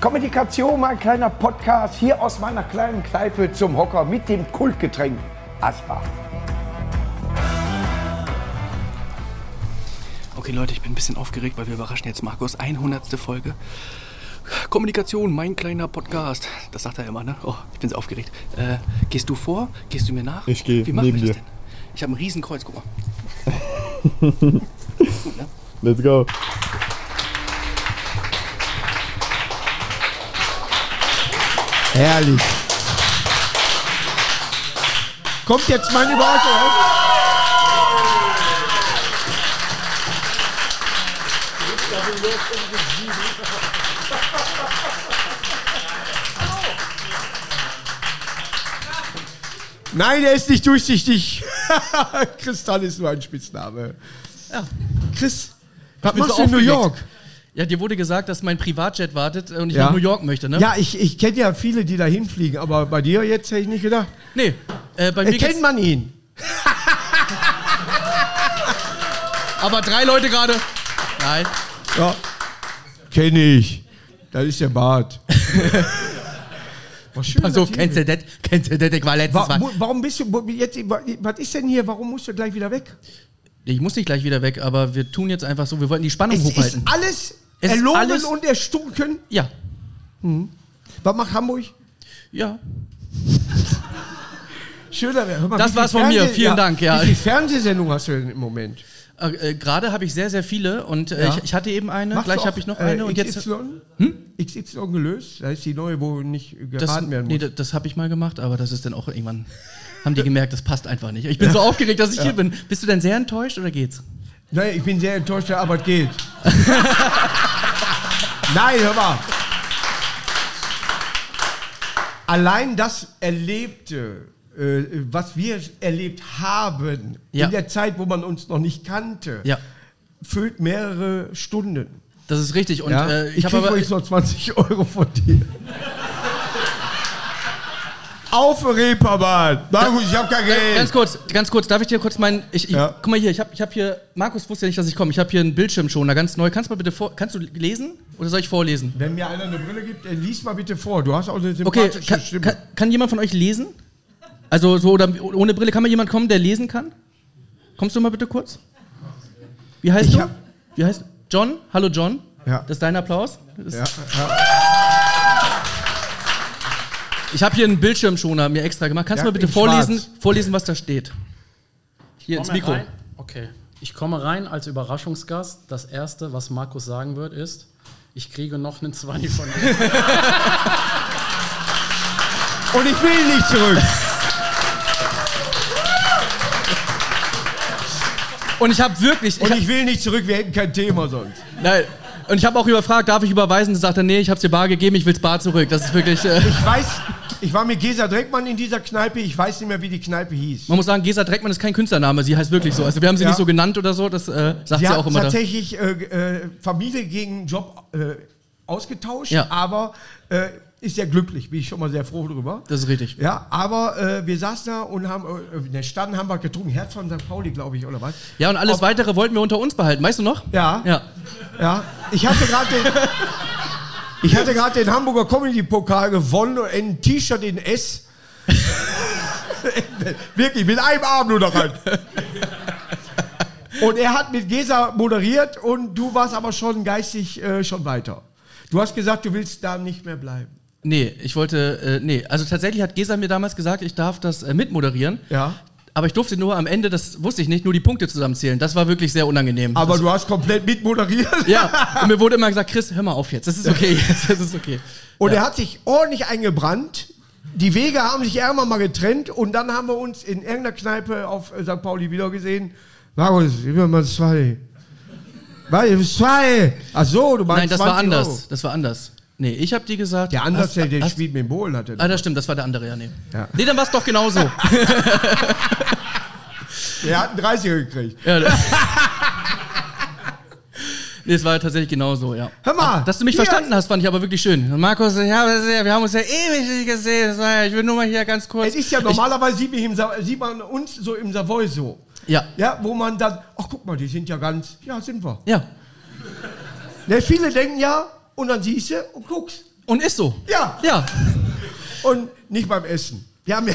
Kommunikation, mein kleiner Podcast hier aus meiner kleinen Kneipe zum Hocker mit dem Kultgetränk Asbach. Okay, Leute, ich bin ein bisschen aufgeregt, weil wir überraschen jetzt Markus 100. Folge. Kommunikation, mein kleiner Podcast. Das sagt er immer, ne? Oh, ich bin so aufgeregt. Äh, gehst du vor? Gehst du mir nach? Ich gehe Wie machen neben wir das dir. denn? Ich habe ein Riesenkreuz, guck mal. Let's go. Herrlich. Kommt jetzt meine Überraschung. Nein, er ist nicht durchsichtig. Kristall ist nur ein Spitzname. Ja. Chris, was machst du in New. York? Ja, dir wurde gesagt, dass mein Privatjet wartet und ich Ja. nach New York möchte, ne? Ja, ich, ich kenne ja viele, die da hinfliegen, aber bei dir jetzt hätte ich nicht gedacht. Nee, äh, bei mir Erkennt geht's, man ihn? aber drei Leute gerade. Nein. Ja. Kenne ich. Das ist der Bart. War schön, Pass auf, dass kennst du das? Kennst du das? Ich war letztes Mal. Warum bist du jetzt? Was ist denn hier? Warum musst du gleich wieder weg? Ich muss nicht gleich wieder weg, aber wir tun jetzt einfach so, wir wollten die Spannung Es ist hochhalten. alles Es erlogen und erstunken. Ja, Was macht Hamburg? ja. Schöner wäre. Das war's von mir. Fernseh- Vielen Dank, ja. Wie viele Fernsehsendungen hast du denn im Moment? Äh, äh, Gerade habe ich sehr, sehr viele und äh, Ja. ich, ich hatte eben eine, Machst gleich habe ich noch äh, eine und jetzt. XY? XY gelöst? Da ist die neue, wo nicht Das, geraten werden muss. nee, das, das habe ich mal gemacht, aber das ist dann auch irgendwann. Haben die gemerkt, das passt einfach nicht. Ich bin so aufgeregt, dass ich hier bin. Bist du denn sehr enttäuscht oder geht's? Nein, ich bin sehr enttäuscht, aber es geht. Nein, hör mal. Allein das Erlebte, äh, was wir erlebt haben, Ja. in der Zeit, wo man uns noch nicht kannte, Ja, füllt mehrere Stunden. das ist richtig. Und ja? äh, ich ich kriege übrigens noch 20 Euro von dir. Auf Reeperbahn. Na gut, ich habe kein Geld. Ganz kurz, ganz kurz, darf ich dir kurz meinen. Ich, ich, Ja. Guck mal hier, ich habe ich hab hier. Markus wusste ja nicht, dass ich komme. Ich habe hier einen Bildschirmschoner, ganz neu. Kannst du mal bitte vor. Kannst du lesen oder soll ich vorlesen? Wenn mir einer eine Brille gibt, dann lies mal bitte vor. Du hast auch eine Okay, sympathische kann, Stimme. kann, kann jemand von euch lesen? Also so oder ohne Brille, kann mal jemand kommen, der lesen kann? Kommst du mal bitte kurz? Wie heißt Ich du? hab- Wie heißt John? Hallo John. Ja. Das ist dein Applaus. Das ja, ja. Ich habe hier einen Bildschirmschoner mir extra gemacht. Kannst du Ja, mal bitte vorlesen, schwarz. vorlesen, was da steht? Hier ins Mikro. Rein. Okay. Ich komme rein als Überraschungsgast. Das erste, was Markus sagen wird, ist, ich kriege noch einen 20 von dir. Und ich will nicht zurück. Und ich habe wirklich, ich Und ich will nicht zurück. Wir hätten kein Thema sonst. nein, und ich habe auch überfragt, darf ich überweisen? Da sagt er, nee, ich habe dir bar gegeben, ich will's bar zurück. Das ist wirklich. Äh, Ich weiß, ich war mit Gesa Dreckmann in dieser Kneipe. Ich weiß nicht mehr, wie die Kneipe hieß. man muss sagen, Gesa Dreckmann ist kein Künstlername, sie heißt wirklich so. Also wir haben sie Ja. nicht so genannt oder so, das äh, sagt sie, Sie auch immer. Tatsächlich äh, äh, Familie gegen Job äh, ausgetauscht, Ja. aber äh, ist sehr glücklich. Bin ich schon mal sehr froh drüber. Das ist richtig. Ja, aber äh, wir saßen da und haben, äh, in der Stand haben wir getrunken. Herz von St. Pauli, glaube ich, oder was? Ja, und alles Ob- weitere wollten wir unter uns behalten, weißt du noch? Ja. Ja. Ja, ich hatte gerade den, ich hatte gerade den Hamburger Comedy Pokal gewonnen und ein T-Shirt in S. Wirklich, mit einem Arm nur noch rein. Und er hat mit Gesa moderiert und du warst aber schon geistig äh, schon weiter. Du hast gesagt, du willst da nicht mehr bleiben. Nee, ich wollte, äh, nee, also tatsächlich hat Gesa mir damals gesagt, ich darf das äh, mitmoderieren. Ja. Aber ich durfte nur am Ende, das wusste ich nicht, nur die Punkte zusammenzählen. Das war wirklich sehr unangenehm. Aber das, du hast komplett mitmoderiert. Ja, und mir wurde immer gesagt, Chris, hör mal auf jetzt, das ist okay, das ist okay. Und ja. er hat sich ordentlich eingebrannt. Die Wege haben sich irgendwann mal getrennt und dann haben wir uns in irgendeiner Kneipe auf äh, St. Pauli wieder gesehen. Markus, gib mir mal zwei. Was? Zwei? Ach so, du meinst Nein, das war 20 anders, Euro. das war anders. Nee, ich habe dir gesagt... Der anders, hast- der, der hast- spielt mit dem Bohlen, hat er. Ah, das stimmt, das war der andere, ja, nee. Ja. Nee, dann war es doch genauso. Der hat einen 30er gekriegt. ja, nee, es war tatsächlich genauso, ja. Hör mal, Dass du mich hier- verstanden hast, fand ich aber wirklich schön. Markus, ja, wir haben uns ja ewig nicht gesehen. Ja, ich will nur mal hier ganz kurz... Es ist ja normalerweise, sieht man, im Sa- sieht man uns so im Savoy so. Ja, Ja, wo man dann, ach guck mal, die sind ja ganz, ja, sind wir. ja. Ne, viele denken ja, und dann siehst du und guckst. Und ist so. Ja. Ja. Und nicht beim Essen. Wir haben ja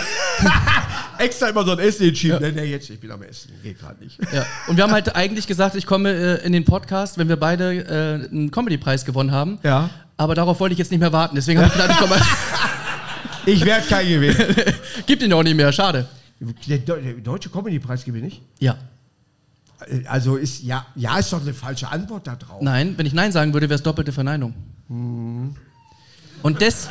extra immer so ein Essen entschieden. Nee, nee, jetzt, ich bin am Essen. Geht gerade nicht. Ja. Und wir haben halt eigentlich gesagt, ich komme äh, in den Podcast, wenn wir beide äh, einen Comedy-Preis gewonnen haben. Ja. Aber darauf wollte ich jetzt nicht mehr warten. Deswegen habe ich gedacht, ich komme. Ich werde kein Gewinn. Gibt ihn auch nicht mehr, schade. Der, der deutsche Comedy-Preis gewinne ich? Ja. Also ist ja, ja ist doch eine falsche Antwort da drauf. Nein, wenn ich Nein sagen würde, wäre es doppelte Verneinung. Und, des,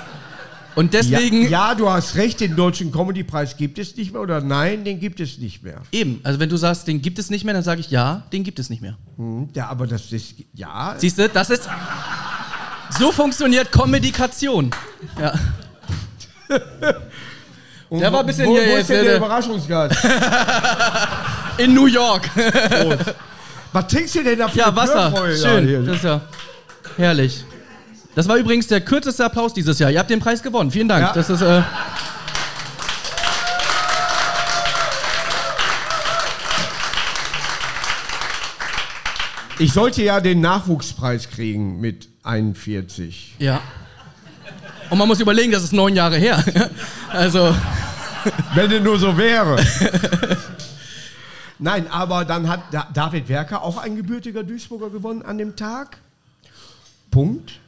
und Ja, deswegen. ja, du hast recht, den deutschen Comedy-Preis gibt es nicht mehr oder nein, den gibt es nicht mehr. Eben, also wenn du sagst, den gibt es nicht mehr, dann sage ich ja, den gibt es nicht mehr. Hm, Ja, aber das ist, ja, Siehst du, das ist. So funktioniert Kommunikation. Ja. Der war ein bisschen wo, hier wo jetzt, ist denn äh, der Überraschungsgast? In New York. Was trinkst du denn da für Ja, Wasser. Schön. Das ist ja herrlich. Das war übrigens der kürzeste Applaus dieses Jahr. Ihr habt den Preis gewonnen. Vielen Dank. Ja. Das ist. Äh, Ich sollte ja den Nachwuchspreis kriegen mit 41. ja. Und man muss überlegen, das ist neun Jahre her. Also. Wenn es nur so wäre. Nein, aber dann hat Da- David Werker, auch ein gebürtiger Duisburger, gewonnen an dem Tag. Punkt.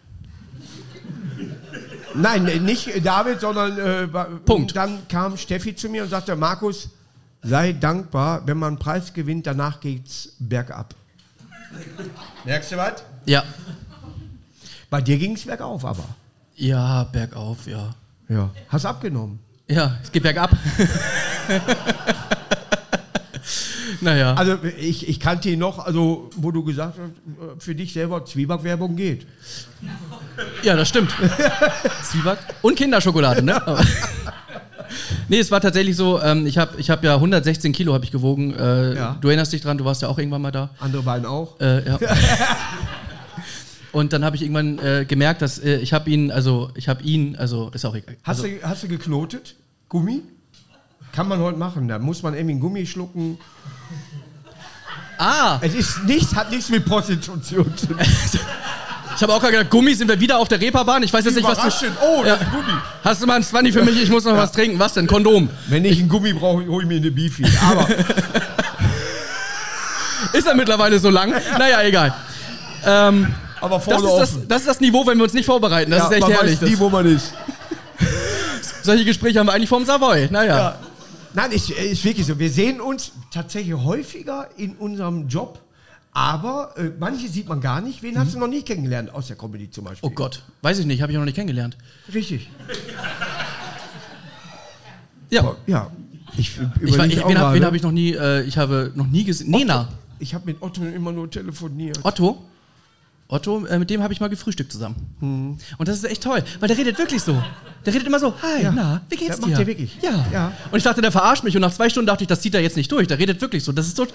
Nein, äh, nicht David, sondern äh, Punkt. Dann kam Steffi zu mir und sagte, Markus, sei dankbar, wenn man einen Preis gewinnt, danach geht's bergab. Merkst du was? Ja. Bei dir ging es bergauf aber. Ja, bergauf, ja. Ja. Hast abgenommen. Ja, es geht bergab. naja. Also ich, ich kannte ihn noch, also wo du gesagt hast, äh, für dich selber Zwiebackwerbung geht. Ja, das stimmt. Zwieback und Kinderschokolade, ne? Nee, es war tatsächlich so, ähm, ich habe ich hab ja 116 Kilo hab ich gewogen. Äh, Ja. Du erinnerst dich dran, du warst ja auch irgendwann mal da. Andere beiden auch. Äh, ja. Und dann habe ich irgendwann äh, gemerkt, dass äh, ich habe ihn, also ich habe ihn, also ist auch egal. Hast, Also, du, hast du geknotet? Gummi? Kann man heute machen. Da muss man irgendwie einen Gummi schlucken. ah, Es ist nichts, hat nichts mit Prostitution zu tun. ich habe auch gerade gedacht, Gummi, sind wir wieder auf der Reeperbahn? Ich weiß jetzt nicht, was du... Oh, das Ja. ist Gummi. Hast du mal ein 20 für mich? Ich muss noch was trinken. Was denn? Kondom. Wenn ich einen Gummi brauche, hole ich mir eine Beefy. Aber Ist er mittlerweile so lang? Naja, egal. Ähm, Aber das, vorne ist das, das ist das Niveau, wenn wir uns nicht vorbereiten. Das Ja, ist echt man herrlich. weiß nie, Das, wo man ist. solche Gespräche haben wir eigentlich vom Savoy. Naja. Ja. Nein, ist, ist wirklich so. Wir sehen uns tatsächlich häufiger in unserem Job. Aber äh, manche sieht man gar nicht. Wen hast du noch nie kennengelernt aus der Comedy zum Beispiel? Oh Gott, weiß ich nicht, habe ich noch nicht kennengelernt. Richtig. Ja. Ja. Ich, Ich, war- ich, wen habe hab ich noch nie, äh, ich habe noch nie gesehen. Nena. Ich habe mit Otto immer nur telefoniert. Otto. Otto, äh, mit dem habe ich mal gefrühstückt zusammen. Mhm. Und das ist echt toll, weil der redet wirklich so. Der redet immer so, hi, Ja. na, wie geht's Das macht dir? der wirklich. Ja. Ja. Und ich dachte, der verarscht mich und nach zwei Stunden dachte ich, das zieht er jetzt nicht durch. Der redet wirklich so. Das ist so.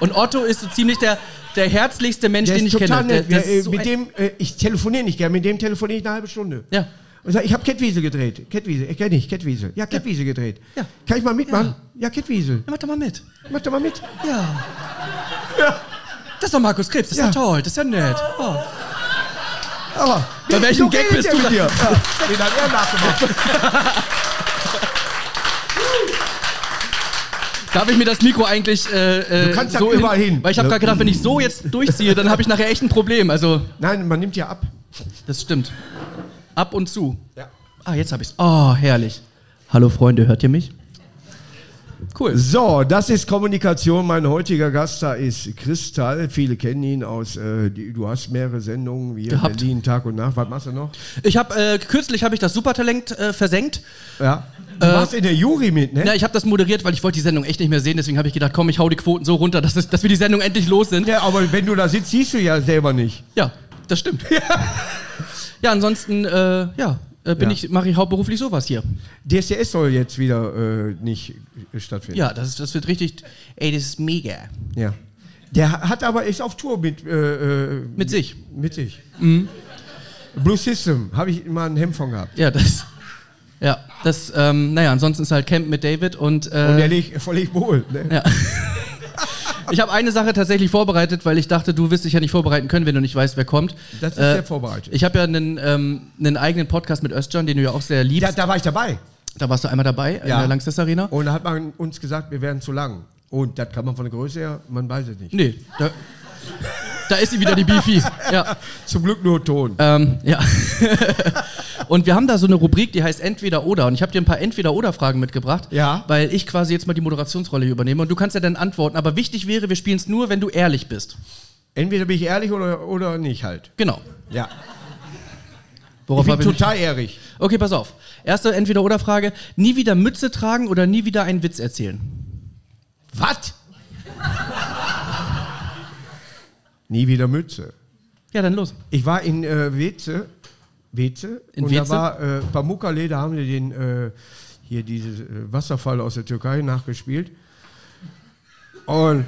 Und Otto ist so ziemlich der, der herzlichste Mensch, Der den ich kenne. Der, nett. der Der, äh, so mit dem, äh, ich telefoniere nicht gern, mit dem telefoniere ich eine halbe Stunde. Ja. Und sag, ich habe Kettwiese gedreht. Kettwiese, ich kenne nicht, Kettwiese. Ja, Kettwiese gedreht. Ja. Kann ich mal mitmachen? Ja, Kettwiese. Ja, mach doch mal mit. Mach doch mal mit. Ja. Das ist doch Markus Krebs, das ist ja, Ja. toll, das ist ja nett. Oh. Aber Bei welchem Gag bist du mit dir? Ja. Den hat er nachgemacht. Darf ich mir das Mikro eigentlich äh, äh, Du kannst ja so überall hin. Weil ich habe gerade gedacht, wenn ich so jetzt durchziehe, dann habe ich nachher echt ein Problem. Also, Nein, man nimmt ja ab. das stimmt. Ab und zu. Ja. Ah, jetzt habe ich's. Oh, herrlich. Hallo Freunde, hört ihr mich? Cool. So, das ist Kommunikation. Mein heutiger Gast da ist Kristall. Viele kennen ihn aus, äh, die, du hast mehrere Sendungen wie Gehabt. Berlin Tag und Nacht. Was machst du noch? Ich habe äh, kürzlich habe ich das Supertalent äh, versenkt. Ja. Du warst in der Jury mit, ne? Ja, ich habe das moderiert, weil ich wollte die Sendung echt nicht mehr sehen. Deswegen habe ich gedacht, komm, ich hau die Quoten so runter, dass, es, dass wir die Sendung endlich los sind. Ja, aber wenn du da sitzt, siehst du ja selber nicht. Ja, das stimmt. Ja, ansonsten, äh, ja, äh, bin Ja. ich, mache ich hauptberuflich sowas hier. DSDS soll jetzt wieder äh, nicht äh, stattfinden. Ja, das, ist- das wird richtig. Ey, das ist mega. ja. Der hat aber ist auf Tour mit äh, äh, Mit sich. mit sich. Blue System habe ich mal ein Hemd von gehabt. Ja, das. Ja, das, ähm, naja, ansonsten ist halt Camp mit David und. Äh, Und der liegt völlig wohl. Ne? ja. Ich habe eine Sache tatsächlich vorbereitet, weil ich dachte, du wirst dich ja nicht vorbereiten können, wenn du nicht weißt, wer kommt. Äh, Das ist sehr vorbereitet. Ich habe ja einen, ähm, einen eigenen Podcast mit Özcan, den du ja auch sehr liebst. Ja, da war ich dabei. Da warst du einmal dabei in Ja. der Langsess Arena. Und da hat man uns gesagt, wir wären zu lang. Und das kann man von der Größe her, man weiß es nicht. Nee, da, da ist sie wieder, die Beefy. Ja. Zum Glück nur Ton. Ähm, ja. und wir haben da so eine Rubrik, die heißt Entweder oder. Und ich habe dir ein paar Entweder-oder-Fragen mitgebracht, Ja. weil ich quasi jetzt mal die Moderationsrolle übernehme. Und du kannst ja dann antworten. Aber wichtig wäre, wir spielen es nur, wenn du ehrlich bist. Entweder bin ich ehrlich oder, oder nicht halt. Genau. Ja. Worauf ich bin ich? total ehrlich. Okay, pass auf. Erste Entweder-oder-Frage. Nie wieder Mütze tragen oder nie wieder einen Witz erzählen? Was? Nie wieder Mütze. Ja, dann los. Ich war in äh, Weze, Weze, In und Weze? da war äh, Pamukkale, da haben wir den äh, hier diese äh, Wasserfall aus der Türkei nachgespielt. Und,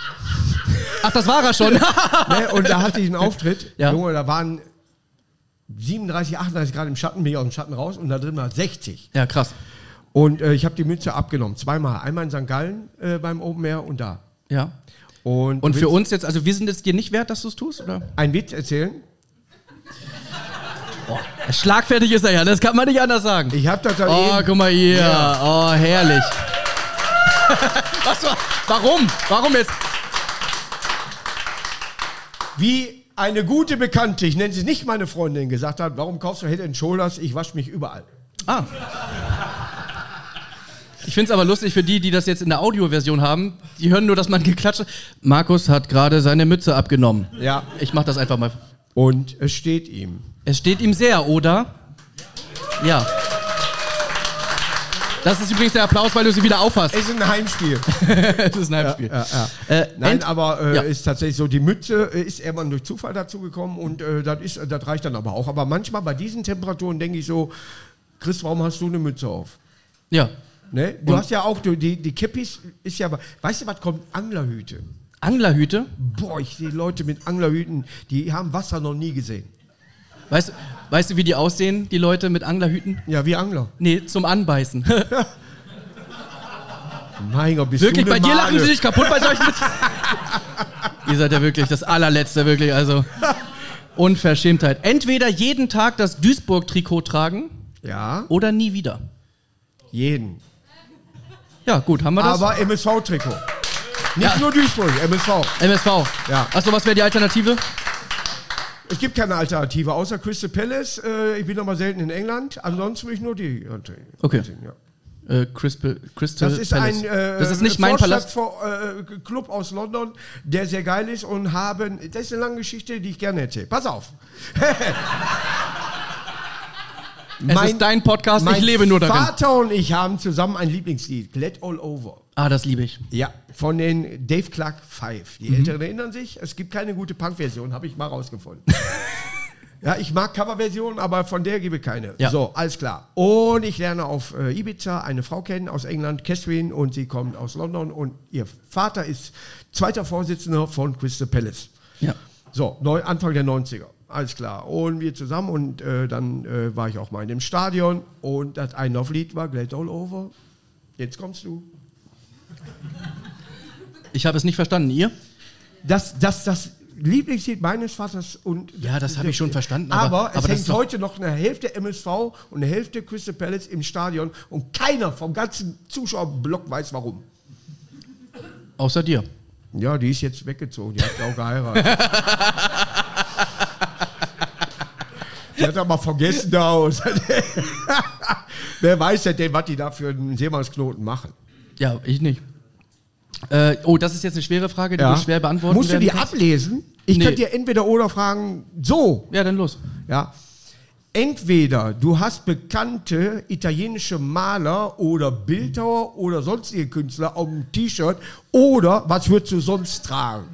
Ach, das war er schon. ne, und da hatte ich einen Auftritt. Ja. Junge, da waren 37, 38 Grad im Schatten, bin ich aus dem Schatten raus und da drin war 60. ja, krass. Und äh, ich habe die Mütze abgenommen, zweimal. Einmal in St. Gallen äh, beim Open Air und da. Ja. Und, Und für uns jetzt, also wir sind es dir nicht wert, dass du es tust, oder? einen Witz erzählen? Schlagfertig ist er ja, das kann man nicht anders sagen. Ich habe das dann Oh, eben, guck mal hier. Oh, herrlich. Was war? Warum? Warum jetzt? wie eine gute Bekannte, ich nenne sie nicht meine Freundin, gesagt hat, warum kaufst du Head Shoulders? Ich wasche mich überall. Ah. Ich finde es aber lustig für die, die das jetzt in der Audioversion haben. Die hören nur, dass man geklatscht hat. Markus hat gerade seine Mütze abgenommen. Ja. Ich mach das einfach mal. Und es steht ihm. Es steht ihm sehr, oder? Ja. Das ist übrigens der Applaus, weil du sie wieder aufhast. Es ist ein Heimspiel. Es ist ein Heimspiel. Ja, ja. Äh, Nein, aber äh, Ja. ist tatsächlich so, die Mütze äh, ist irgendwann durch Zufall dazu gekommen und äh, das, ist, das reicht dann aber auch. Aber manchmal bei diesen Temperaturen denke ich so, Chris, warum hast du eine Mütze auf? Ja. Ne? Du Und- hast ja auch, du, die, die Kippis ist ja, weißt du, was kommt? Anglerhüte. Anglerhüte. Boah, ich sehe Leute mit Anglerhüten, die haben Wasser noch nie gesehen. Weißt, weißt du, wie die aussehen, die Leute mit Anglerhüten? Ja, wie Angler. Nee, zum Anbeißen. Mein Gott, bist wirklich, du bei eine dir lachen sie sich kaputt bei solchen. Ihr seid ja wirklich das allerletzte, wirklich, also. Unverschämtheit. Entweder jeden Tag das Duisburg-Trikot tragen Ja, oder nie wieder. jeden. Ja, gut, haben wir das? Aber MSV-Trikot. Nicht Ja. nur Duisburg, MSV. MSV. Ja. Achso, was wäre die Alternative? Es gibt keine Alternative, außer Crystal Palace. Äh, ich bin noch mal selten in England. Ansonsten will ich nur die. Okay. Ja. Äh, Crystal, Crystal Das ist Palace. ein äh, das ist nicht mein Palast. Vorstadt- äh, Club aus London, der sehr geil ist und haben. Das ist eine lange Geschichte, die ich gerne erzähle. Pass auf. Es ist dein Podcast, ich lebe nur darin. Vater und ich haben zusammen ein Lieblingslied, Glad All Over. Ah, das liebe ich. Ja, von den Dave Clark Five. Die Älteren erinnern sich, es gibt keine gute Punk-Version, habe ich mal rausgefunden. ja, ich mag Coverversionen, aber von der gebe ich keine. Ja. So, alles klar. Und ich lerne auf äh, Ibiza eine Frau kennen aus England, Catherine, und sie kommt aus London und ihr Vater ist zweiter Vorsitzender von Crystal Palace. Ja. So, neu, Anfang der 90er. Alles klar. Und wir zusammen und äh, dann äh, war ich auch mal in dem Stadion und das Einlauflied war Glad All Over. Jetzt kommst du. Ich habe es nicht verstanden. Ihr? Das, das, das Lieblingslied meines Vaters und. Ja, das habe ich schon verstanden, Aber, aber- es aber hängt heute noch eine Hälfte MSV und eine Hälfte Crystal Palace im Stadion und keiner vom ganzen Zuschauerblock weiß warum. Außer dir. Ja, die ist jetzt weggezogen. Die hat auch geheiratet. die hat aber vergessen da. Und Wer weiß denn, was die da für einen Seemannsknoten machen? Ja, ich nicht. Äh, oh, das ist jetzt eine schwere Frage, die du schwer beantworten Musst du werden die kannst. ablesen? Ich Nee. könnte dir entweder oder fragen, so, Ja, dann los. Ja. Entweder du hast bekannte italienische Maler oder Bildhauer oder sonstige Künstler auf dem T-Shirt oder was würdest du sonst tragen?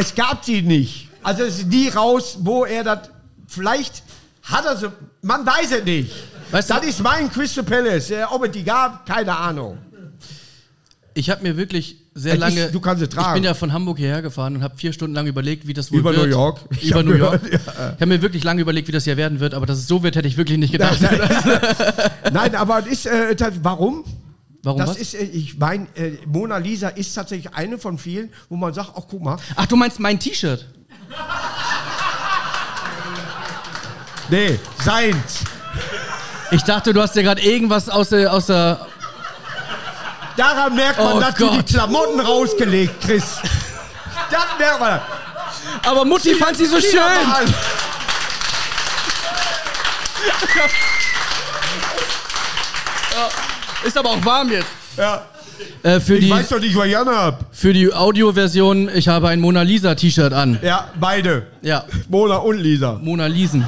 Es gab sie nicht. Also es ist nie raus, wo er das. Vielleicht hat er sie. Man weiß es nicht. Weißt du- das ist mein Crystal Palace. Ob es die gab, keine Ahnung. Ich habe mir wirklich sehr Es ist- lange. du kannst es Ich tragen. bin ja von Hamburg hierher gefahren und habe vier Stunden lang überlegt, wie das wohl Über wird. New York. Ich Über New York. gehört, Ich habe mir wirklich lange überlegt, wie das hier werden wird, aber dass es so wird, hätte ich wirklich nicht gedacht. Nein, aber es ist, äh, warum? Warum das was? ist, äh, ich meine, äh, Mona Lisa ist tatsächlich eine von vielen, wo man sagt, ach guck mal, Ach, du meinst mein T-Shirt? nee, seins. Ich dachte, du hast dir gerade irgendwas aus der, aus der. Daran merkt man, Oh dass du Gott. die Klamotten rausgelegt kriegst. Das merkt man. Aber Mutti fand sie so schön. an. Ist aber auch warm jetzt. Ja. Äh, für, Ich die, weiß doch nicht, was ich anhab. für die Audioversion, ich habe ein Mona Lisa T-Shirt an. Ja, beide. Ja, Mona und Lisa. Mona Lisen.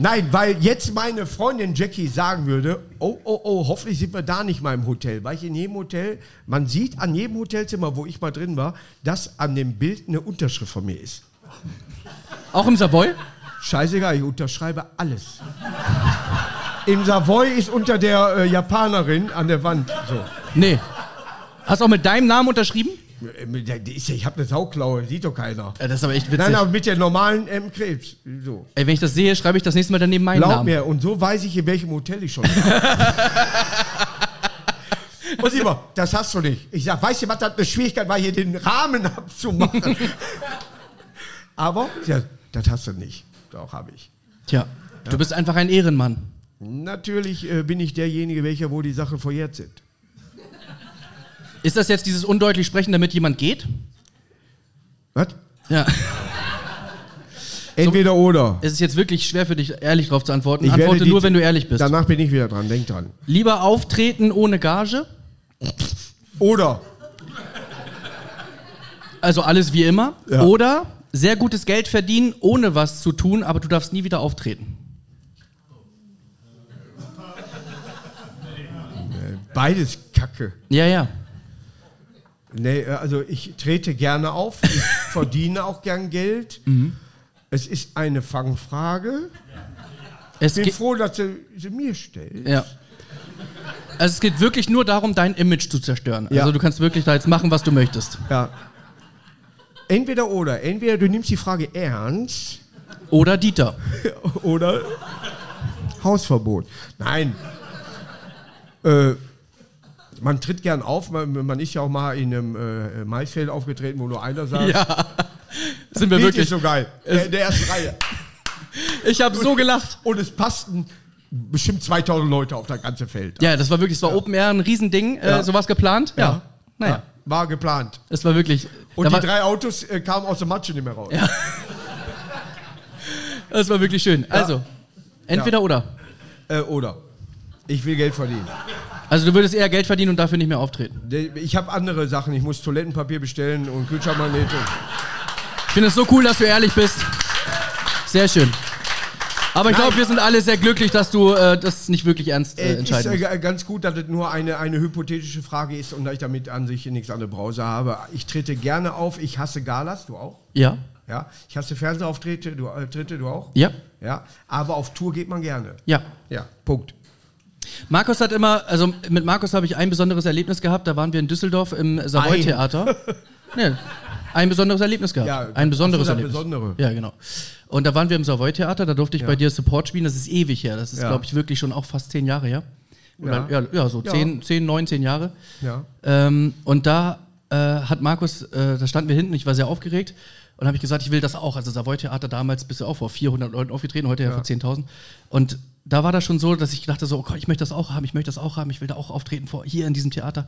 Nein, weil jetzt meine Freundin Jackie sagen würde, oh, oh, oh, hoffentlich sind wir da nicht mal im Hotel. Weil ich in jedem Hotel, man sieht an jedem Hotelzimmer, wo ich mal drin war, dass an dem Bild eine Unterschrift von mir ist. Auch im Savoy? Scheißegal, ich unterschreibe alles. Im Savoy ist unter der äh, Japanerin an der Wand. So. Nee. Hast du auch mit deinem Namen unterschrieben? Äh, Ich habe eine Sauklaue, sieht doch keiner. Ja, das ist aber echt witzig. Nein, aber mit der normalen ähm, Krebs. So. Ey, wenn ich das sehe, schreibe ich das nächste Mal daneben meinen Glaub Namen. mir, und so weiß ich, in welchem Hotel ich schon war. Und immer, das hast du nicht. Ich sag, weißt du, was das eine Schwierigkeit war, hier den Rahmen abzumachen? Aber, ja, das hast du nicht. Doch, habe ich. Tja, du bist einfach ein Ehrenmann. Natürlich äh, bin ich derjenige, welcher, wo die Sachen verjährt sind. Ist das jetzt dieses undeutlich Sprechen, damit jemand geht? Was? Ja. Entweder oder. Es ist jetzt wirklich schwer für dich, ehrlich darauf zu antworten. Ich Antworte nur, wenn du ehrlich bist. Danach bin ich wieder dran, denk dran. Lieber auftreten ohne Gage, Oder. also alles wie immer. Ja. Oder sehr gutes Geld verdienen, ohne was zu tun, aber du darfst nie wieder auftreten. Beides Kacke. Ja, ja. Nee, äh, also ich trete gerne auf, ich verdiene auch gern Geld. Mhm. Es ist eine Fangfrage. Es Ich bin froh, dass sie sie mir stellt. ja. Also es geht wirklich nur darum, dein Image zu zerstören. Ja. Also du kannst wirklich da jetzt machen, was du möchtest. Ja. Entweder oder. Entweder du nimmst die Frage ernst Oder Dieter. oder Hausverbot. Nein. Äh, man tritt gern auf, man, man ist ja auch mal in einem äh, Maisfeld aufgetreten, wo nur einer saß. Ja. Sind wir Bild wirklich. ist so geil. Äh, in der ersten Reihe. Ich habe so gelacht. Und es passten bestimmt 2000 Leute auf das ganze Feld. Ja, das war wirklich, es war Open Air, ein Riesending. Ja. Äh, sowas geplant? Ja. Naja, War geplant. es war wirklich. Und die war, drei Autos äh, kamen aus der Matsche nicht mehr raus. Ja. Das war wirklich schön. Also, entweder oder. Äh, oder. Ich will Geld verdienen. Also du würdest eher Geld verdienen und dafür nicht mehr auftreten. Ich habe andere Sachen. Ich muss Toilettenpapier bestellen und Kühlschrankmagnete. Ich finde es so cool, dass du ehrlich bist. Sehr schön. Aber ich glaube, wir sind alle sehr glücklich, dass du äh, das nicht wirklich ernst äh, Äh, ist äh, ganz gut, dass es nur eine, eine hypothetische Frage ist und da ich damit an sich nichts an der Brause habe. Ich trete gerne auf. Ich hasse Galas, du auch? Ja? Ja. Ich hasse Fernsehauftritte, du, äh, Tritte, du auch? Ja? Ja. Aber auf Tour geht man gerne. Ja. Ja. Punkt. Markus hat immer, also mit Markus habe ich ein besonderes Erlebnis gehabt. Da waren wir in Düsseldorf im Savoy-Theater. Nee, ein besonderes Erlebnis gehabt. Ja, ein besonderes das Erlebnis. Besondere. Ja, genau. Und da waren wir im Savoy-Theater, da durfte ich bei dir Support spielen. Das ist ewig her. Das ist, Ja. glaube ich, wirklich schon auch fast zehn Jahre her. Oder, ja. Ja. ja, so Ja. zehn, zehn, neun, zehn Jahre. Ja. Ähm, und da äh, hat Markus, äh, da standen wir hinten, ich war sehr aufgeregt und habe ich gesagt, ich will das auch. Also Savoy-Theater damals bist du auch vor 400 Leuten aufgetreten, heute ja, vor 10.000. Und da war das schon so, dass ich dachte so, oh Gott, ich möchte das auch haben, ich möchte das auch haben, ich will da auch auftreten vor hier in diesem Theater.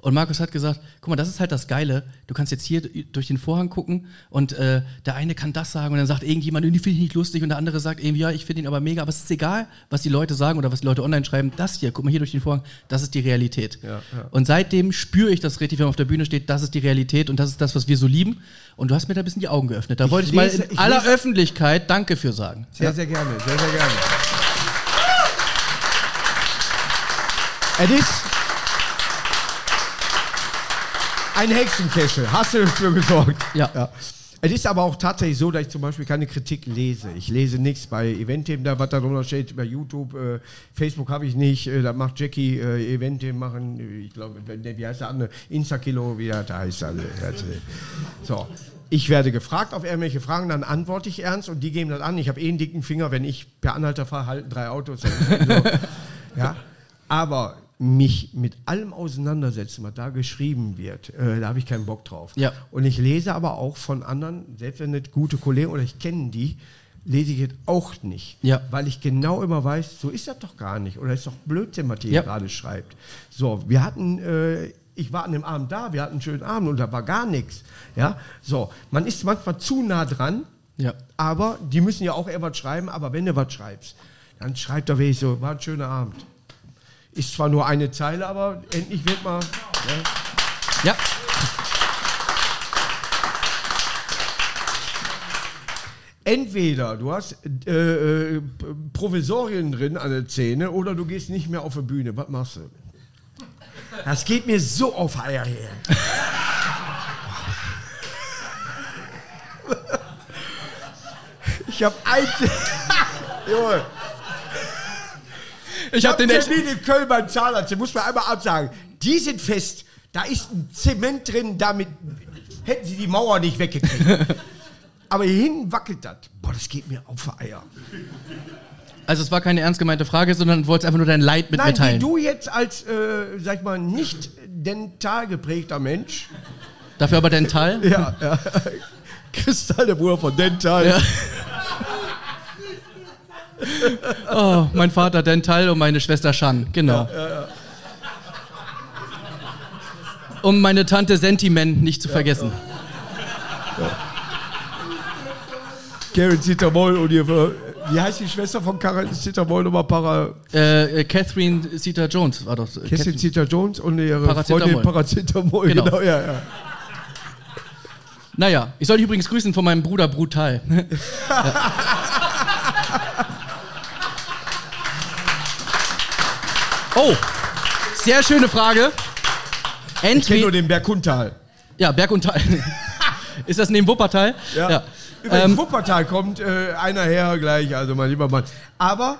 Und Markus hat gesagt, guck mal, das ist halt das Geile. Du kannst jetzt hier durch den Vorhang gucken und äh, der eine kann das sagen und dann sagt irgendjemand, die finde ich nicht lustig und der andere sagt irgendwie, ja, ich finde ihn aber mega. Aber es ist egal, was die Leute sagen oder was die Leute online schreiben. Das hier, guck mal hier durch den Vorhang, das ist die Realität. Ja, ja. Und seitdem spüre ich das richtig, wenn man auf der Bühne steht, das ist die Realität und das ist das, was wir so lieben. Und du hast mir da ein bisschen die Augen geöffnet. Da wollte ich mal lese- in ich aller lese- Öffentlichkeit Danke für sagen. Sehr, sehr gerne, sehr, sehr gerne. Es ist ein Hexenkessel. Hast du dafür gesorgt? Ja. Es ist aber auch tatsächlich so, dass ich zum Beispiel keine Kritik lese. Ich lese nichts bei Eventim, da was da drunter steht, bei YouTube, äh, Facebook habe ich nicht, äh, da macht Jackie äh, Eventim machen, ich glaube, wie heißt der andere, Instakilo, wie das heißt. Also, so. Ich werde gefragt auf irgendwelche Fragen, dann antworte ich ernst und die geben das an. Ich habe eh einen dicken Finger, wenn ich per Anhalter fahre, halten drei Autos. So. ja. Aber mich mit allem auseinandersetzen, was da geschrieben wird, äh, da habe ich keinen Bock drauf. Ja. Und ich lese aber auch von anderen, selbst wenn nicht gute Kollegen oder ich kenne die, lese ich jetzt auch nicht. Ja. Weil ich genau immer weiß, so ist das doch gar nicht. Oder ist doch Blödsinn, was die Ja. gerade schreibt. So, wir hatten, äh, ich war an dem Abend da, wir hatten einen schönen Abend und da war gar nichts. Ja, so, man ist manchmal zu nah dran, Ja. aber die müssen ja auch eher was schreiben, aber wenn du was schreibst, dann schreibt doch wirklich so, war ein schöner Abend. Ist zwar nur eine Zeile, aber endlich wird mal. Ne? Ja. Entweder du hast äh, äh, Provisorien drin an der Zähne oder du gehst nicht mehr auf die Bühne. Was machst du? Das geht mir so auf Eier her. Ich habe ein. Junge. Ich habe den den echt. Termin in Köln beim Zahnarzt, den muss man einmal absagen. Die sind fest. Da ist ein Zement drin, damit hätten sie die Mauer nicht weggekriegt. Aber hierhin wackelt das. Boah, das geht mir auf die Eier. Also es war keine ernst gemeinte Frage, sondern du wolltest einfach nur dein Leid mit Nein, mitteilen. wie du jetzt als, äh, sag ich mal, nicht dental geprägter Mensch. Dafür aber Dental. Ja, ja. Kristall, der Bruder von Dental. Ja. Oh, mein Vater Dental und meine Schwester Shan, genau. Um meine Tante Sentiment nicht zu vergessen. Karen Zittermoll und ihr, wie heißt die Schwester von Karen Zittermoll nochmal para, Äh, äh, Catherine Zeta Jones war doch. äh, Kerstin Zita Jones und ihre Paracetamol. Freundin Paracetamol. Genau. Genau. ja, ja. Naja, ich soll dich übrigens grüßen von meinem Bruder Brutal. Oh, sehr schöne Frage. Ich kenne nur Entweder. den Bergkuntal. Ja, Berg und Tal. Ist das neben Wuppertal? Ja. Über Ähm, Wuppertal kommt äh, einer her gleich, also mein lieber Mann. Aber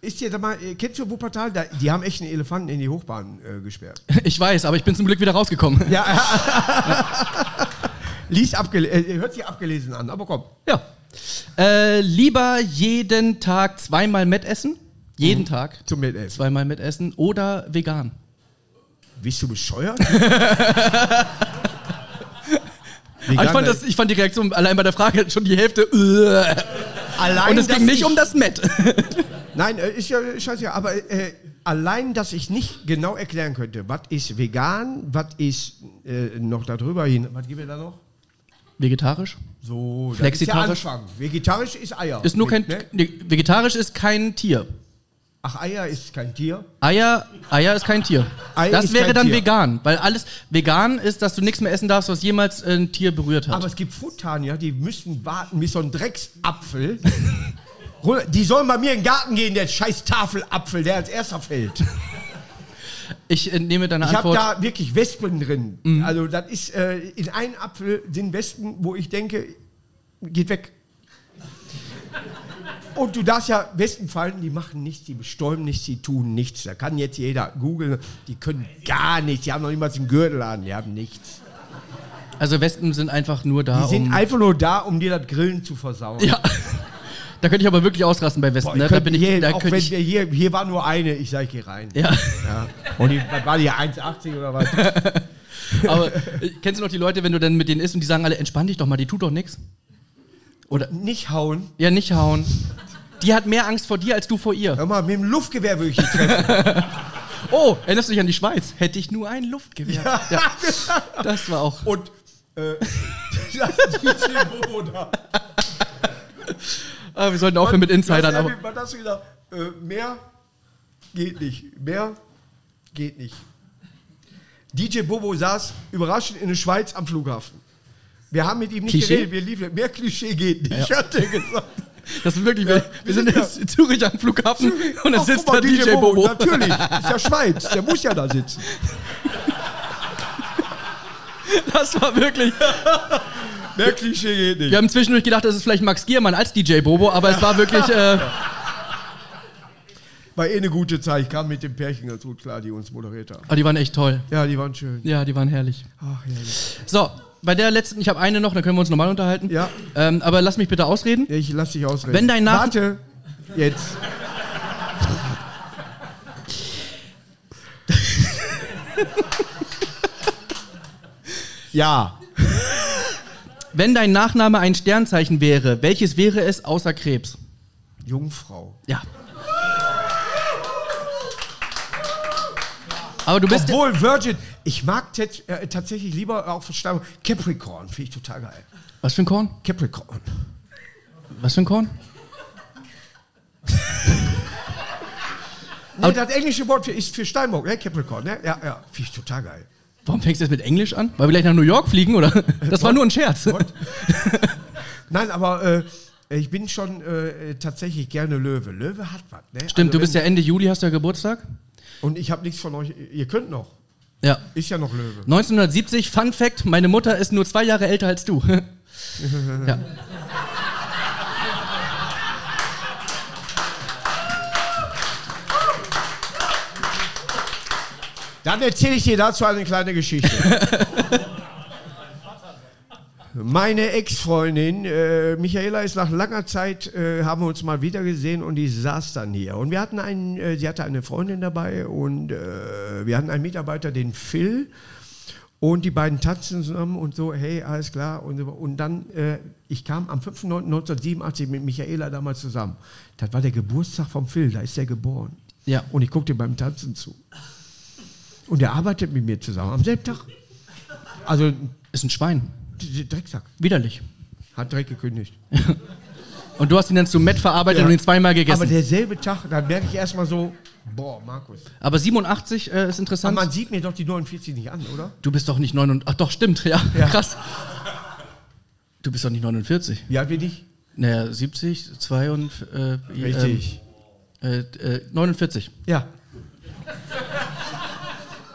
ist dir da mal, äh, kennst du Wuppertal? Da, die haben echt einen Elefanten in die Hochbahn äh, gesperrt. Ich weiß, aber ich bin zum Glück wieder rausgekommen. Ja. Lies abgele äh, hört sich abgelesen an, aber komm. Ja. Äh, lieber jeden Tag zweimal Met essen. Jeden Tag Zum Mitessen. zweimal Met essen oder vegan. Bist du bescheuert? Aber ich, fand das, ich fand die Reaktion allein bei der Frage schon die Hälfte. äh. allein, Und es ging nicht ich- um das Met. Nein, äh, ist ja scheiße, aber äh, allein, dass ich nicht genau erklären könnte, was ist vegan, was ist äh, noch darüber hin, was gibt es da noch? Vegetarisch? So, Flexitarisch? Ist ja Anfang. Vegetarisch ist Eier. Ist nur kein. Ne? Vegetarisch ist kein Tier. Ach, Eier ist kein Tier. Eier, Eier ist kein Tier. Ei das wäre dann Tier. vegan, weil alles vegan ist, dass du nichts mehr essen darfst, was jemals ein Tier berührt hat. Aber es gibt Frutanier, die müssen warten, bis so ein Drecksapfel. die sollen bei mir in den Garten gehen, der scheiß Tafelapfel, der als erster fällt. ich äh, nehme deine Ich habe Antwort. da wirklich Wespen drin. Also, das ist, äh, in einem Apfel sind Wespen, wo ich denke, geht weg. Und du darfst ja Wespen fallen, die machen nichts, die bestäuben nichts, die tun nichts. Da kann jetzt jeder googeln, die können gar nichts, die haben noch niemals einen Gürtel an, die haben nichts. also Wespen sind einfach nur da, Die sind um. einfach nur da, um dir das Grillen zu versauen. Ja. Da könnte ich aber wirklich ausrasten bei Wespen. Boah, ne? Da bin ich, hier, da auch wenn ich, hier, hier war nur eine, ich sag, ich geh rein. ja. Ja. Und die, war die 1,80 oder was? Aber äh, kennst du noch die Leute, wenn du dann mit denen isst und die sagen alle, entspann dich doch mal, die tut doch nichts? Oder, Nicht hauen. ja, nicht hauen. Die hat mehr Angst vor dir als du vor ihr. Hör mal, mit dem Luftgewehr würde ich dich treffen. Oh, erinnerst du dich an die Schweiz? Hätte ich nur ein Luftgewehr. Ja. Das war auch. Und äh, das DJ Bobo da. Ah, wir sollten aufhören mit Insidern, aber. Hast du gesagt? Äh, mehr geht nicht. Mehr geht nicht. DJ Bobo saß überraschend in der Schweiz am Flughafen. Wir haben mit ihm nicht Klischee? geredet, wir liefen. Mehr Klischee geht nicht, hat er gesagt. Das ist wirklich, wir, wir sind jetzt in Zürich am Flughafen und dann Ach, sitzt mal, da DJ Bobo. Natürlich, ist ja Schweiz, der muss ja da sitzen. Das war wirklich. Mehr Klischee geht nicht. Wir haben zwischendurch gedacht, das ist vielleicht Max Giermann als DJ Bobo, aber es war wirklich. Äh, War eh eine gute Zeit. Ich kam mit dem Pärchen ganz gut klar, die uns moderiert haben. oh, die waren echt toll. Ja, die waren schön. Ja, die waren herrlich. Ach, herrlich. So, bei der letzten, ich habe eine noch, dann können wir uns nochmal unterhalten. Ja. Ähm, aber lass mich bitte ausreden. Ich lass dich ausreden. Wenn dein Nach- Warte. Jetzt. ja. Wenn dein Nachname ein Sternzeichen wäre, welches wäre es außer Krebs? Jungfrau. Ja. Aber du bist. Obwohl Virgin, ich mag äh, tatsächlich lieber auch Versteigerung. Capricorn finde ich total geil. Was für ein Korn? Capricorn. Was für ein Korn? Nee, das englische Wort für, ist für Steinbock, ne? Capricorn, ne? Ja, ja. Finde ich total geil. Warum fängst du jetzt mit Englisch an? Weil wir gleich nach New York fliegen, oder? Das war nur ein Scherz. Nein, aber äh, ich bin schon äh, tatsächlich gerne Löwe. Löwe hat was, ne? Stimmt, Also du bist ja Ende Juli, hast du ja Geburtstag? Und ich habe nichts von euch. Ihr könnt noch. Ja. Ist ja noch Löwe. 1970, Fun Fact, meine Mutter ist nur zwei Jahre älter als du. ja. Dann erzähle ich dir dazu eine kleine Geschichte. Meine Ex-Freundin, äh, Michaela, ist nach langer Zeit, äh, haben wir uns mal wieder gesehen und die saß dann hier. Und wir hatten einen, äh, sie hatte eine Freundin dabei und äh, wir hatten einen Mitarbeiter, den Phil. Und die beiden tanzen zusammen und so, hey, alles klar. Und, und dann, äh, ich kam am 5.9.1987 mit Michaela damals zusammen. Das war der Geburtstag vom Phil, da ist er geboren. Ja. Und ich guckte beim Tanzen zu. Und er arbeitet mit mir zusammen am selben Tag. Also, Ist ein Schwein. Drecksack. Widerlich. Hat direkt gekündigt. Und du hast ihn dann zu Met verarbeitet Ja. und ihn zweimal gegessen. Aber Aber, derselbe Tag, da merke ich erstmal so, boah, Markus. 87 äh, ist Aber interessant. man sieht mir doch die 49 nicht an, oder? du bist doch nicht 49. Ach doch, stimmt, ja. Ja. Krass. Du bist doch nicht 49. Wie alt bin ich? Naja, 70, 2 und. Äh, Richtig. Ähm, äh, äh, 49. Ja.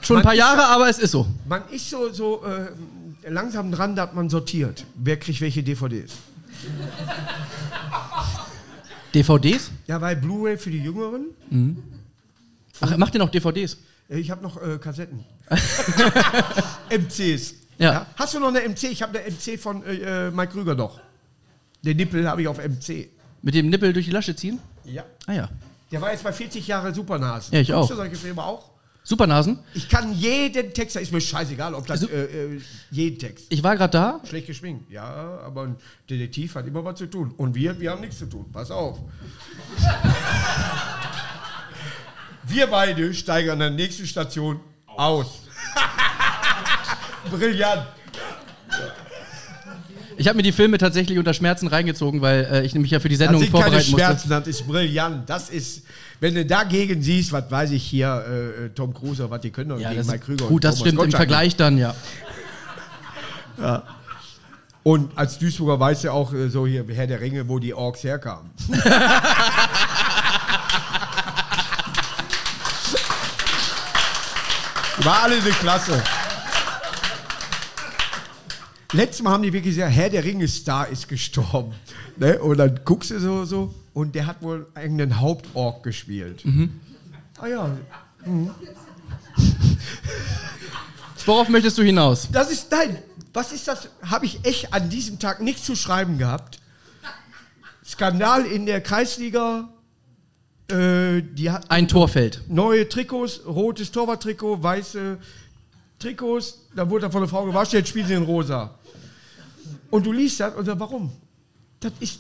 Schon ein Man paar ist Jahre, aber es ist so. Man ist so, so äh, langsam dran, dass man sortiert. Wer kriegt welche DVDs? DVDs? Ja, weil Blu-ray für die Jüngeren. Ach, macht ihr noch DVDs? Äh, Ich habe noch äh, Kassetten. MCs. Ja. Hast du noch eine MC? Ich habe eine MC von äh, äh, Mike Krüger noch. Den Nippel habe ich auf MC. Mit dem Nippel durch die Lasche ziehen? Ja. Ah ja. Der war jetzt bei 40 Jahre Supernasen. Ja, ich Guckst auch. du solche Filme auch? Supernasen. Ich kann jeden Text, da ist mir scheißegal, ob das So- äh, jeden Text. Ich war gerade da. Schlecht geschminkt. Ja, aber ein Detektiv hat immer was zu tun. Und wir, wir haben nichts zu tun. Pass auf. wir beide steigen an der nächsten Station aus. Brillant. Ich habe mir die Filme tatsächlich unter Schmerzen reingezogen, weil äh, ich nämlich ja für die Das Sendung sind keine vorbereiten musste. Schmerzen, das ist brillant. Das ist, wenn du dagegen siehst, was weiß ich hier, äh, Tom Cruise, was die können doch Ja, gegen das, Mike Krüger. gut, das Thomas stimmt im. Vergleich dann, ja. Und als Duisburger weißt du auch äh, so hier, Herr der Ringe, wo die Orks herkamen. War alle eine Klasse. Letztes Mal haben die wirklich gesagt, Herr der Ringe-Star ist gestorben. Ne? Und dann guckst du so, so und der hat wohl irgendeinen Hauptork gespielt. Ah ja, Worauf möchtest du hinaus? Das ist, nein, was ist das? Habe ich echt an diesem Tag nichts zu schreiben gehabt. Skandal in der Kreisliga. Äh, die hat Ein Torfeld. neue Trikots, rotes Torwarttrikot, weiße Trikots. Da wurde dann von der Frau gewaschen, jetzt spielen sie in rosa. Und du liest das und sagst, warum? Das ist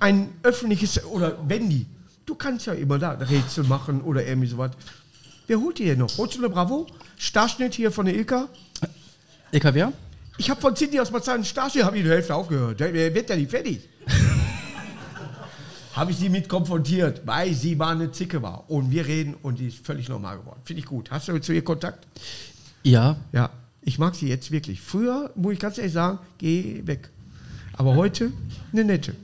ein öffentliches, oder Wendy, du kannst ja immer da Rätsel machen oder irgendwie sowas. Wer holt die denn noch? Holst du eine Bravo? Starschnitt hier von der Ilka? EKW? Ich habe von Cindy aus Marzahn einen Starschnitt, habe ich die Hälfte aufgehört. Der, wird ja nicht fertig. habe ich sie mit konfrontiert, weil sie war eine Zicke war. Und wir reden und die ist völlig normal geworden. Finde ich gut. Hast du zu ihr Kontakt? Ja. Ja. Ich mag sie jetzt wirklich. Früher, muss ich ganz ehrlich sagen, geh weg. Aber heute eine nette.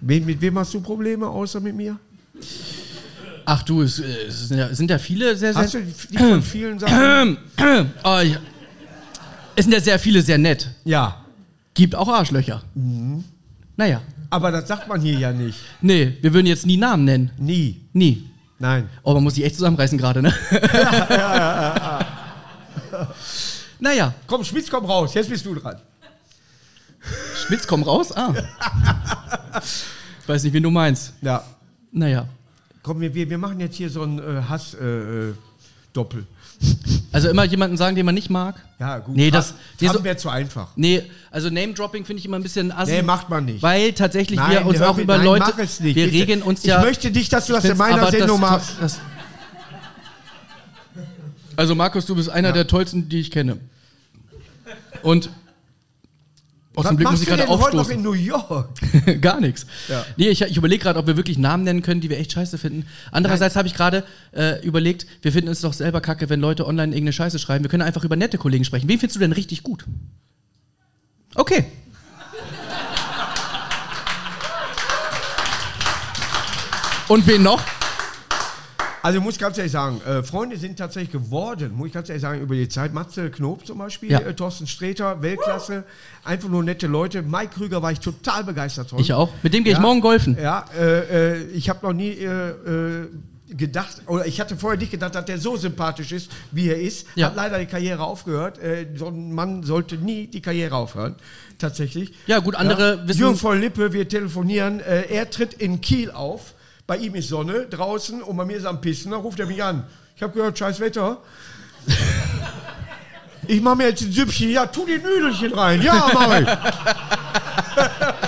Wen, mit wem hast du Probleme außer mit mir? Ach du, es, äh, es sind, ja, sind ja viele sehr, sehr. Hast du die von vielen Sachen? oh, ja. Es sind ja sehr viele sehr nett. Ja. Gibt auch Arschlöcher. Mhm. Naja. Aber das sagt man hier ja nicht. Nee, wir würden jetzt nie Namen nennen. Nie. Nie. Nein. Oh, man muss sich echt zusammenreißen gerade, ne? naja, Komm, Schmitz, komm raus. Jetzt bist du dran. Schmitz, komm raus. Ah. Ich weiß nicht, wen du meinst. Ja. Naja. Komm, wir, wir machen jetzt hier so ein äh, Hass-Doppel. Äh, Doppel. Also immer jemanden sagen, den man nicht mag? ja, gut. Nee, das- so- wäre zu einfach. Nee, also Name-Dropping finde ich immer ein bisschen assi. Nee, macht man nicht. Weil tatsächlich wir uns auch über nein, Leute. Mach es nicht, wir regeln uns ich ja. Ich möchte nicht, dass du das in meiner Sendung machst. Das, also Markus, du bist einer der tollsten, die ich kenne. Und aus dem Glück muss ich gerade denn heute noch aufstoßen. in New York? Gar nichts. Ja. Nee, ich, ich überlege gerade, ob wir wirklich Namen nennen können, die wir echt scheiße finden. Andererseits habe ich gerade äh, überlegt, wir finden es doch selber kacke, wenn Leute online irgendeine Scheiße schreiben. Wir können einfach über nette Kollegen sprechen. Wen findest du denn richtig gut? Okay. Und wen noch? Also ich muss ganz ehrlich sagen, äh, Freunde sind tatsächlich geworden, muss ich ganz ehrlich sagen, über die Zeit. Matze Knob zum Beispiel, Ja. äh, Thorsten Sträter, Weltklasse, einfach nur nette Leute. Mike Krüger war ich total begeistert von. Ich auch. Mit dem gehe ich Ja. morgen golfen. Ja, äh, äh, ich habe noch nie äh, äh, gedacht, oder ich hatte vorher nicht gedacht, dass der so sympathisch ist, wie er ist. Ja. Hat leider die Karriere aufgehört. Äh, so ein Mann sollte nie die Karriere aufhören, tatsächlich. Ja, gut, andere wissen- Jürgen voll Lippe, wir telefonieren. Äh, er tritt in Kiel auf. Bei ihm ist Sonne draußen und bei mir ist am Pissen. Da ruft er mich an. Ich habe gehört, scheiß Wetter. Ich mache mir jetzt ein Süppchen. Ja, tu die Nüdelchen rein. Ja, mach ich.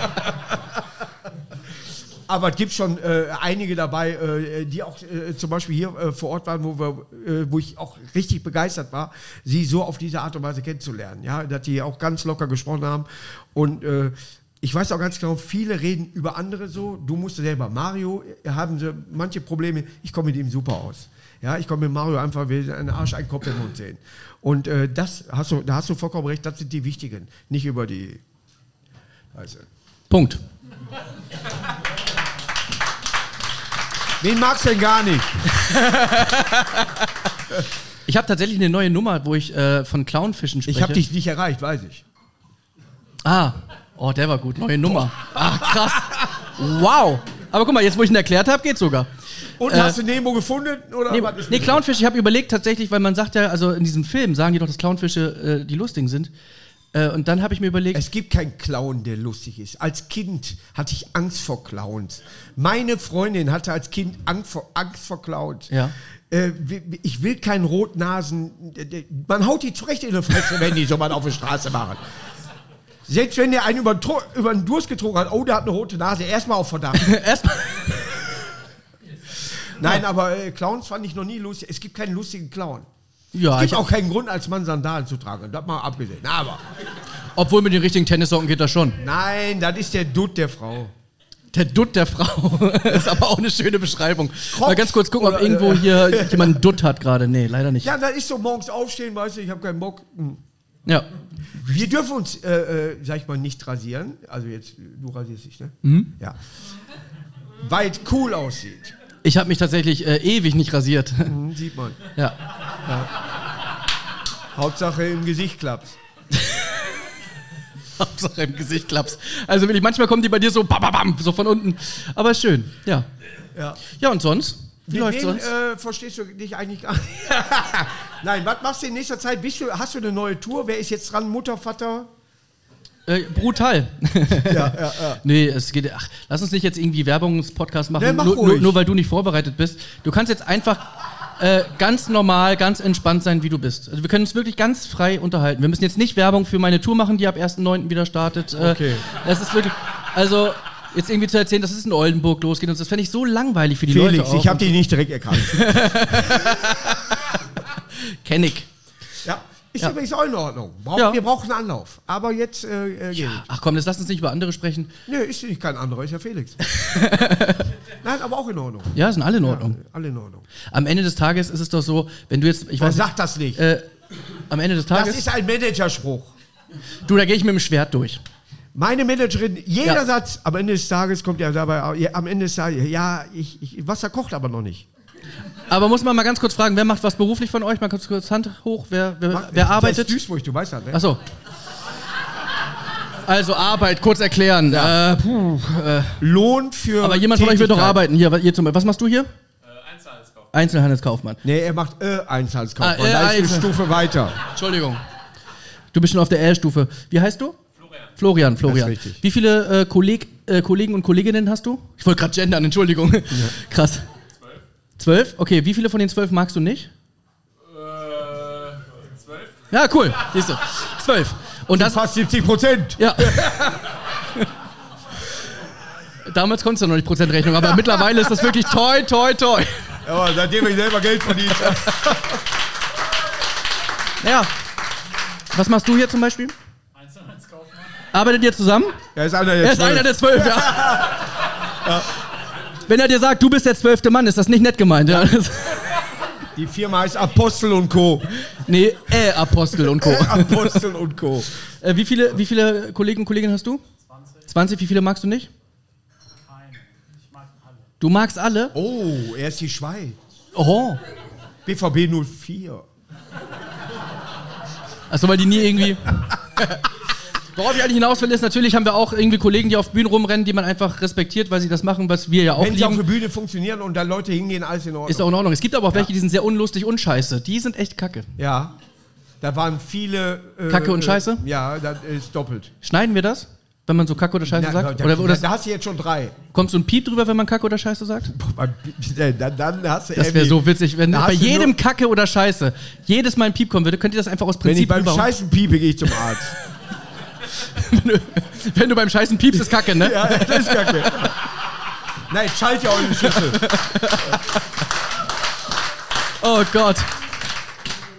Aber es gibt schon äh, einige dabei, äh, die auch äh, zum Beispiel hier äh, vor Ort waren, wo, wir, äh, wo ich auch richtig begeistert war, sie so auf diese Art und Weise kennenzulernen. Ja, dass die auch ganz locker gesprochen haben. Und äh, ich weiß auch ganz genau, viele reden über andere so. Du musst selber. Mario, haben sie manche Probleme. Ich komme mit ihm super aus. Ja, ich komme mit Mario einfach wie ein Arsch, ein Kopf im Mund sehen. Und äh, das hast du, da hast du vollkommen recht, das sind die wichtigen, nicht über die. Also. Punkt. Wen magst du denn gar nicht? Ich habe tatsächlich eine neue Nummer, wo ich äh, von Clownfischen spreche. Ich habe dich nicht erreicht, weiß ich. Ah, oh, der war gut. Neue Nummer. Ah, krass. Wow. Aber guck mal, jetzt wo ich ihn erklärt habe, geht's sogar. Und Äh, hast du Nemo gefunden? Oder ist nee Clownfisch, ich habe überlegt tatsächlich, weil man sagt ja, also in diesem Film sagen die doch, dass Clownfische äh, die lustigen sind. Äh, und dann habe ich mir überlegt, Es gibt keinen Clown, der lustig ist. Als Kind hatte ich Angst vor Clowns. Meine Freundin hatte als Kind Angst vor, Angst vor Clowns. Ja. Äh, ich will keinen Rotnasen. Man haut die zurecht in die Fresse, wenn die so mal auf der Straße machen. Selbst wenn der einen über, über den Durst getrunken hat, oh, der hat eine rote Nase, erstmal auf Verdacht. erstmal. Nein, aber äh, Clowns fand ich noch nie lustig. Es gibt keinen lustigen Clown. Ja, Es ich, gibt auch keinen Grund, als Mann Sandalen zu tragen. Das mal abgesehen. Aber obwohl mit den richtigen Tennissocken geht das schon. nein, das ist der Dutt der Frau. Der Dutt der Frau. ist aber auch eine schöne Beschreibung. Mal ganz kurz gucken, ob Oder, irgendwo äh, hier jemand einen Dutt hat gerade. Nee, leider nicht. Ja, das ist so morgens aufstehen, weißt du, ich habe keinen Bock. Hm. Ja. Wir dürfen uns, äh, äh, sag ich mal, nicht rasieren. Also jetzt, du rasierst dich, ne? Mhm. Ja. Weit cool aussieht. Ich habe mich tatsächlich äh, ewig nicht rasiert. Hm, sieht man. ja. Hauptsache im Gesicht klappt. Hauptsache im Gesicht klappst. Also wirklich, manchmal kommen die bei dir so bam, bam, bam, so von unten. Aber ist schön, ja. Ja. Ja, und sonst? Wie wem sonst? äh, verstehst du dich eigentlich gar nicht? Nein, was machst du in nächster Zeit? Bist du, hast du eine neue Tour? Wer ist jetzt dran? Mutter, Vater? Äh, brutal. Ja, ja, ja. nee, es geht. Ach, lass uns nicht jetzt irgendwie Werbungspodcast machen, Nee, mach nur, nur, nur weil du nicht vorbereitet bist. Du kannst jetzt einfach äh, ganz normal, ganz entspannt sein, wie du bist. Also wir können uns wirklich ganz frei unterhalten. Wir müssen jetzt nicht Werbung für meine Tour machen, die ab 1.9. wieder startet. Äh, Okay. Das ist wirklich. Also. Jetzt irgendwie zu erzählen, dass es in Oldenburg losgeht und das fände ich so langweilig für die Leute. Felix, ich habe dich nicht direkt erkannt. Kenn ich. ja. Ist Ja. übrigens auch in Ordnung. Brauch, Ja. Wir brauchen einen Anlauf. Aber jetzt äh, äh, es. Ach komm, jetzt lass uns nicht über andere sprechen. Nö, ist nicht kein anderer, ist ja Felix. Nein, aber auch in Ordnung. Ja, sind alle in Ordnung. Ja, alle in Ordnung. Am Ende des Tages ist es doch so, wenn du jetzt, ich Man weiß sagt das nicht. äh, am Ende des das Tages, ist ein Managerspruch. du, da gehe ich mit dem Schwert durch. Meine Managerin, jeder Ja. Satz am Ende des Tages kommt ja dabei, ja, am Ende des Tages, ja, ich, ich, Wasser kocht aber noch nicht. Aber muss man mal ganz kurz fragen, wer macht was beruflich von euch? Mal kurz, kurz Hand hoch, wer, wer, wer arbeitet? Das ist Duisburg, du weißt das, ne? Achso. Also Arbeit, kurz erklären. Äh, puh, äh, Lohn für. aber jemand von euch wird doch arbeiten. Hier, ihr zum, was machst du hier? Einzelhandelskaufmann. Nee, er macht äh, Einzelhandelskaufmann. Ah, äh, da ist eine Einzel- Stufe weiter. Entschuldigung. Du bist schon auf der L-Stufe. Wie heißt du? Florian. Florian. Wie viele äh, Kolleg, äh, Kollegen und Kolleginnen hast du? Ich wollte gerade gendern, Entschuldigung. Krass. Zwölf. Zwölf? Okay, wie viele von den zwölf magst du nicht? Äh, zwölf. Ja, cool. Siehst du. Zwölf. Und das, Fast 70 Prozent. ja. Damals konntest du noch nicht Prozentrechnung, aber mittlerweile ist das wirklich toi, toi, toi. Aber seitdem ich selber Geld verdient habe. Ja. Was machst du hier zum Beispiel? Arbeitet ihr zusammen? Er ist einer der Er ist zwölf. einer der zwölf, ja. Wenn er dir sagt, du bist der zwölfte Mann, ist das nicht nett gemeint. Ja. Die Firma heißt Apostel und Co. Nee, äh, Apostel und Co. Apostel und Co. Äh, wie, viele, wie viele Kollegen und Kolleginnen hast du? 20. 20, wie viele magst du nicht? Keine. Ich mag alle. Du magst alle? Oh, er ist die Schweiz. Oh. BVB 04. Achso, weil die nie irgendwie. Worauf ich eigentlich hinaus will, ist, natürlich haben wir auch irgendwie Kollegen, die auf Bühnen rumrennen, die man einfach respektiert, weil sie das machen, was wir ja auch Wenn sie auf der lieben. Bühne funktionieren und da Leute hingehen, alles in Ordnung. Ist auch in Ordnung. Es gibt aber auch welche, die sind sehr unlustig und scheiße. Die sind echt kacke. ja. Da waren viele. Äh, Kacke und Scheiße? Äh, ja, das ist doppelt. Schneiden wir das? Wenn man so Kacke oder Scheiße Na, sagt? da, Oder, oder da hast du jetzt schon drei. kommt so ein Piep drüber, wenn man Kacke oder Scheiße sagt? Äh, Dann, dann hast du Das wäre so witzig, wenn bei du jedem Kacke oder Scheiße jedes Mal ein Piep kommen würde, könnt ihr das einfach aus Wenn ich Prinzip beim Scheißen piepe, gehe ich zum Arzt. Wenn du beim Scheißen piepst, ist Kacke, ne? ja, das ist kacke. Nein, schalt ja auch in die Schüssel. Oh Gott.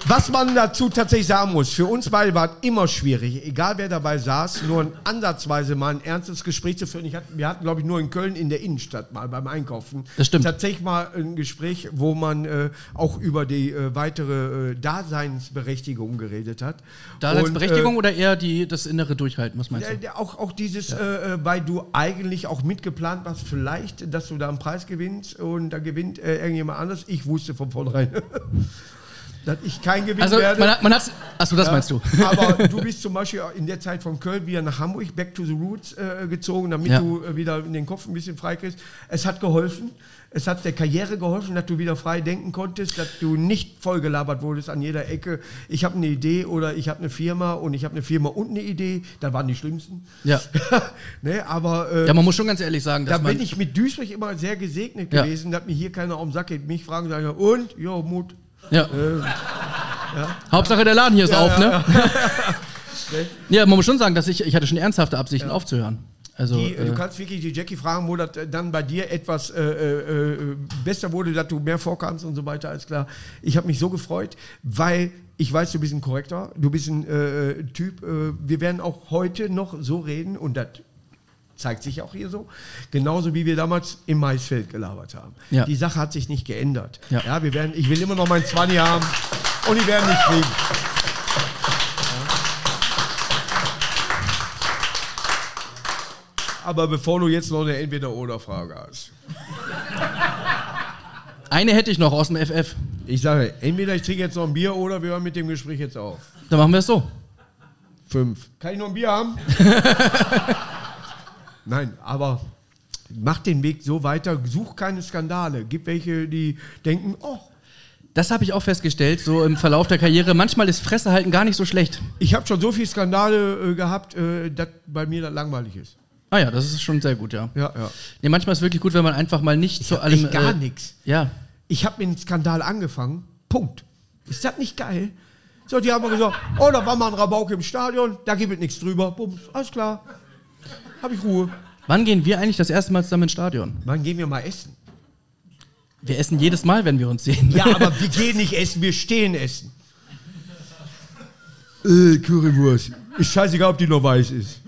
Was man dazu tatsächlich sagen muss, für uns beide war es immer schwierig, egal wer dabei saß, nur ein ansatzweise mal ein ernstes Gespräch zu führen. Ich hatte, wir hatten, glaube ich, nur in Köln in der Innenstadt mal beim Einkaufen. Das stimmt. Tatsächlich mal ein Gespräch, wo man äh, auch über die äh, weitere äh, Daseinsberechtigung geredet hat. Daseinsberechtigung Und, oder eher die, das innere Durchhalten, was meinst äh, du? auch, auch dieses, äh, äh, weil du eigentlich auch mitgeplant warst, vielleicht, dass du da einen Preis gewinnst und da gewinnt äh, irgendjemand anders. Ich wusste von vornherein, dass ich kein Gewinn Also werde. man hat, man hat's, achso, das Ja, meinst du. Aber du bist zum Beispiel in der Zeit von Köln wieder nach Hamburg, back to the roots äh, gezogen, damit Ja. du äh, wieder in den Kopf ein bisschen frei kriegst. Es hat geholfen. Es hat der Karriere geholfen, dass du wieder frei denken konntest, dass du nicht vollgelabert wurdest an jeder Ecke. Ich habe eine Idee oder ich habe eine Firma und ich habe eine Firma und eine Idee. Da waren die schlimmsten. Ja. ne, aber äh, Ja, man muss schon ganz ehrlich sagen, da bin ich mit Duisburg immer sehr gesegnet Ja. gewesen, dass mir hier keiner auf den Sack geht. Mich fragen, sagen, und? Ja, Mut. Ja. Hauptsache der Laden hier ist auf, ne? Ja, man muss schon sagen, dass ich, ich hatte schon ernsthafte Absichten aufzuhören. Also, Die, äh, äh, du kannst wirklich die Jackie fragen, wo das äh, dann bei dir etwas äh, äh, äh, besser wurde, dass du mehr vorkamst und so weiter, alles klar. Ich habe mich so gefreut, weil ich weiß, du bist ein Korrektor, du bist ein äh, Typ, äh, wir werden auch heute noch so reden und das zeigt sich auch hier so, genauso wie wir damals im Maisfeld gelabert haben. Ja. Die Sache hat sich nicht geändert. Ja. wir werden, ich will immer noch meinen 20 haben und die werden nicht kriegen. Aber bevor du jetzt noch eine Entweder-Oder-Frage hast. eine hätte ich noch aus dem FF. Ich sage, entweder ich trinke jetzt noch ein Bier oder wir hören mit dem Gespräch jetzt auf. Dann machen wir es so. Fünf. Kann ich noch ein Bier haben? Nein, aber mach den Weg so weiter, such keine Skandale. Gibt welche, die denken, oh, Das habe ich auch festgestellt, so im Verlauf der Karriere. Manchmal ist Fresse halten gar nicht so schlecht. ich habe schon so viele Skandale äh, gehabt, äh, dass bei mir das langweilig ist. Ah ja, das ist schon sehr gut, ja. Ja, ja. Nee, manchmal ist es wirklich gut, wenn man einfach mal nicht zu allem. Echt gar äh, nichts. Ja. Ich habe mit einem Skandal angefangen. Punkt. Ist das nicht geil? So, die haben mal gesagt, oh, da war mal ein Rabauk im Stadion, da gibt es nichts drüber. Bums, alles klar. Habe ich Ruhe. Wann gehen wir eigentlich das erste Mal zusammen ins Stadion? Wann gehen wir mal essen? Wir essen jedes Mal, wenn wir uns sehen. Ja, aber wir gehen nicht essen, wir stehen essen. Äh, Currywurst. Ist scheißegal, ob die noch weiß ist.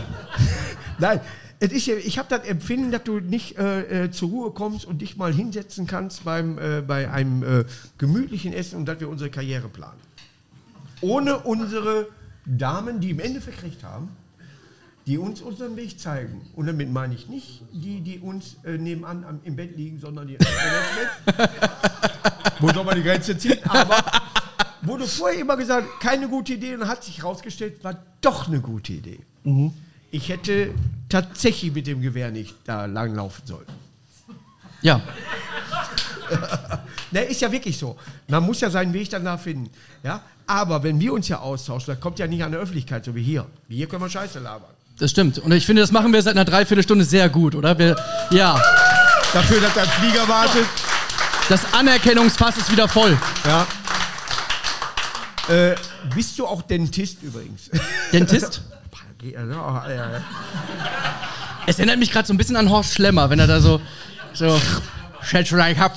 Nein, es ist ja, ich habe das Empfinden, dass du nicht äh, äh, zur Ruhe kommst und dich mal hinsetzen kannst beim, äh, bei einem äh, gemütlichen Essen und dass wir unsere Karriere planen. Ohne unsere Damen, die im Endeffekt recht haben, die uns unseren Weg zeigen. Und damit meine ich nicht die, die uns äh, nebenan am, im Bett liegen, sondern die. Wo soll man die Grenze ziehen? Aber wurde vorher immer gesagt, keine gute Idee und hat sich herausgestellt, war doch eine gute Idee. Ich hätte tatsächlich mit dem Gewehr nicht da langlaufen sollen. Ja. Ne, ist ja wirklich so. Man muss ja seinen Weg danach finden. Ja? Aber wenn wir uns ja austauschen, das kommt ja nicht an der Öffentlichkeit, so wie hier. Wie hier können wir Scheiße labern. Das stimmt. Und ich finde, das machen wir seit einer Dreiviertelstunde sehr gut, oder? Wir, ja. Dafür, dass ein Flieger wartet. Das Anerkennungsfass ist wieder voll. Ja. Äh, bist du auch Dentist übrigens? Dentist? Es erinnert mich gerade so ein bisschen an Horst Schlemmer, wenn er da so. so Schätzchen, ich hab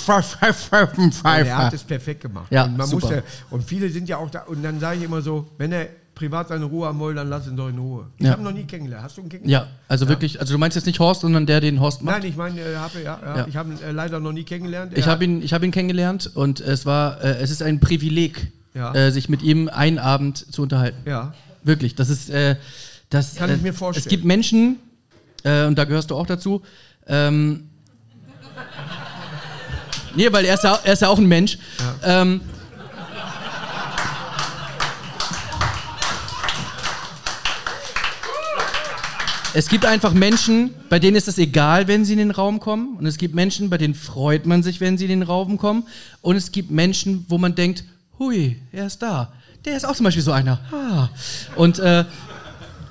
Er hat es perfekt gemacht. Ja, und, man super. Muss ja, und viele sind ja auch da. Und dann sage ich immer so, wenn er privat seine Ruhe haben will, dann lass ihn doch in Ruhe. Ich Ja. habe ihn noch nie kennengelernt. Hast du ihn kennengelernt? Ja, also wirklich, also du meinst jetzt nicht Horst, sondern der den Horst macht? Nein, ich meine, äh, habe, ja, ja, Ja. ich habe ihn äh, leider noch nie kennengelernt. Ich habe ihn, ich hab ihn kennengelernt und es war, äh, es ist ein Privileg, Ja. äh, sich mit ihm einen Abend zu unterhalten. Ja. Wirklich, das ist, äh, das Kann äh, ich mir vorstellen. Es gibt Menschen, äh, und da gehörst du auch dazu, ähm, nee, weil er ist ja, er ist ja auch ein Mensch. Ähm, es gibt einfach Menschen, bei denen ist es egal, wenn sie in den Raum kommen. Und es gibt Menschen, bei denen freut man sich, wenn sie in den Raum kommen. Und es gibt Menschen, wo man denkt, hui, er ist da. Der ist auch zum Beispiel so einer. Ah. Und, äh,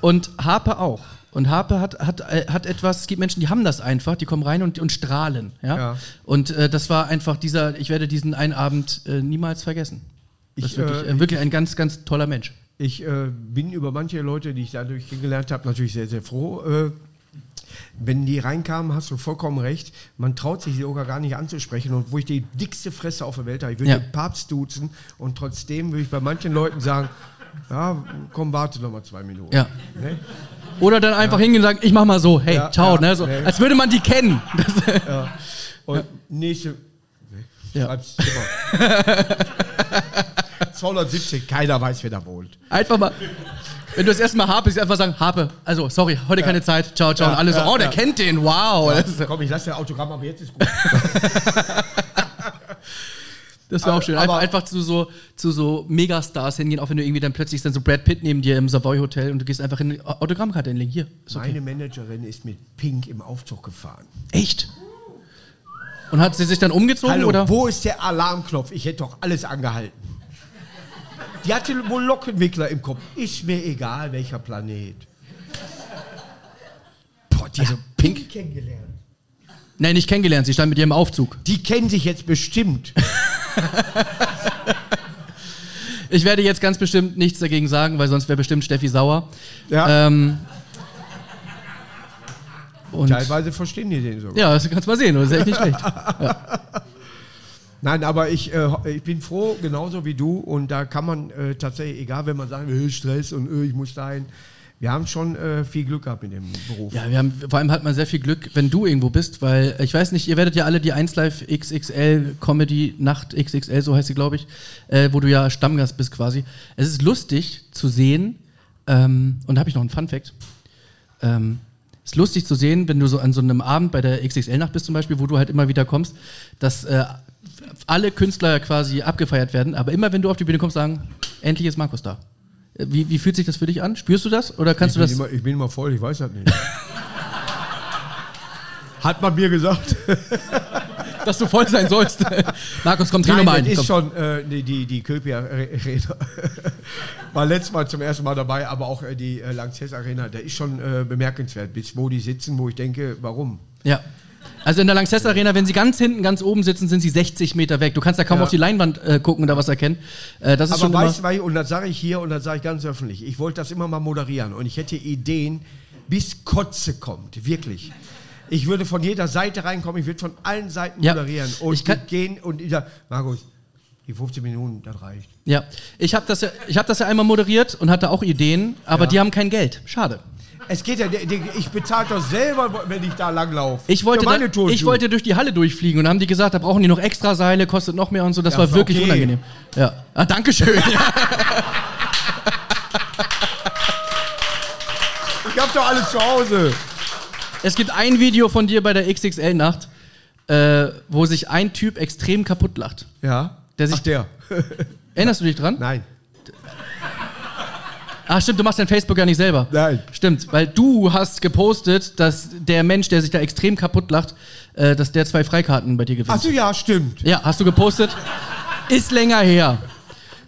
und Harpe auch. Und Harpe hat, hat, äh, hat etwas, es gibt Menschen, die haben das einfach, die kommen rein und, und strahlen. Ja? Ja. Und äh, das war einfach dieser, ich werde diesen einen Abend äh, niemals vergessen. Das Ich, ist wirklich, äh, äh, wirklich ein ganz, ganz toller Mensch. Ich äh, bin über manche Leute, die ich dadurch kennengelernt habe, natürlich sehr, sehr froh. Äh, wenn die reinkamen, hast du vollkommen recht. Man traut sich sogar gar nicht anzusprechen. Und wo ich die dickste Fresse auf der Welt habe, ich würde Ja. den Papst duzen und trotzdem würde ich bei manchen Leuten sagen, ja, komm, warte noch mal zwei Minuten. Ja. Ne? Oder dann einfach hingehen und sagen, ich mach mal so, hey, Ja, ciao, ja, ne? so, nee. als würde man die kennen. Und nächste. Ne? Ja. Schreib's immer. 270, keiner weiß, wer da wohnt. einfach mal, wenn du das erste Mal Harpe siehst, einfach sagen, Harpe, also sorry, heute keine Zeit, ciao, ciao. Ja, und alle so, ja, oh, der ja. kennt den, wow. Das, Komm, ich lasse den Autogramm, aber jetzt ist gut. das war auch schön. Einfach, einfach zu so, zu so Megastars hingehen, auch wenn du irgendwie dann plötzlich dann so Brad Pitt neben dir im Savoy Hotel und du gehst einfach hin, Autogrammkarte hinlegen, hier, okay. Meine Managerin ist mit Pink im Aufzug gefahren. Echt? Und hat sie sich dann umgezogen, Hallo, oder? wo ist der Alarmknopf? Ich hätte doch alles angehalten. Die hatte wohl Lockenwickler im Kopf. Ist mir egal, welcher Planet. Boah, die Also hat Pink- Pink kennengelernt. Nein, nicht kennengelernt, sie stand mit ihr im Aufzug. Die kennen sich jetzt bestimmt. Ich werde jetzt ganz bestimmt nichts dagegen sagen, weil sonst wäre bestimmt Steffi sauer. Ja. Ähm, und Teilweise verstehen die den sogar. ja, das kannst du mal sehen, das ist echt nicht schlecht. Nein, aber ich, äh, ich bin froh, genauso wie du. Und da kann man äh, tatsächlich, egal wenn man sagt, äh, Stress und äh, ich muss dahin. Wir haben schon äh, viel Glück gehabt in dem Beruf. Ja, wir haben, vor allem hat man sehr viel Glück, wenn du irgendwo bist, weil ich weiß nicht, ihr werdet ja alle die 1 Live XXL Comedy Nacht XXL, so heißt sie, glaube ich, äh, wo du ja Stammgast bist quasi. Es ist lustig zu sehen, ähm, und da habe ich noch einen Fun-Fact. Ähm, es ist lustig zu sehen, wenn du so an so einem Abend bei der XXL-Nacht bist zum Beispiel, wo du halt immer wieder kommst, dass äh, alle Künstler quasi abgefeiert werden, aber immer wenn du auf die Bühne kommst, sagen, endlich ist Markus da. Wie, wie fühlt sich das für dich an? Spürst du das? Oder kannst ich, du bin das? immer, ich bin immer voll, ich weiß das nicht. Hat man mir gesagt. dass du voll sein sollst. Markus, komm, dreh nochmal das ein. ist Komm. schon äh, die, die, die Köpi Arena. War letztes Mal zum ersten Mal dabei, aber auch äh, die äh, Lanxess Arena, der ist schon äh, bemerkenswert, bis wo die sitzen, wo ich denke, warum? Ja. Also in der Lanxess Arena, wenn sie ganz hinten, ganz oben sitzen, sind sie 60 Meter weg. Du kannst da kaum Ja. auf die Leinwand äh, gucken oder was erkennen. Äh, das ist Aber schon weißt weil- und das sage ich hier und das sage ich ganz öffentlich, ich wollte das immer mal moderieren und ich hätte Ideen, bis Kotze kommt, wirklich. Ich würde von jeder Seite reinkommen, ich würde von allen Seiten Ja. moderieren und Ich kann- gehen und ich sag, Markus, die 15 Minuten, das reicht. Ja. Ich habe das, ja, ich hab das ja einmal moderiert und hatte auch Ideen, aber Ja. die haben kein Geld. Schade. Es geht ja, ich bezahle doch selber, wenn ich da langlaufe. Ich wollte, da, ich wollte durch die Halle durchfliegen und haben die gesagt, da brauchen die noch extra Seile, kostet noch mehr und so. Das Ja, war wirklich okay. unangenehm. Ja. Ah, Dankeschön. Ich hab doch alles zu Hause. Es gibt ein Video von dir bei der XXL-Nacht, äh, wo sich ein Typ extrem kaputt lacht. Ja. Der sich- Ach, der. Erinnerst du dich dran? Nein. Ach stimmt, du machst dein Facebook ja nicht selber. Nein. Stimmt, weil du hast gepostet, dass der Mensch, der sich da extrem kaputt lacht, äh, dass der zwei Freikarten bei dir gewinnt. Achso, ja, stimmt. Ja, hast du gepostet? Ist länger her.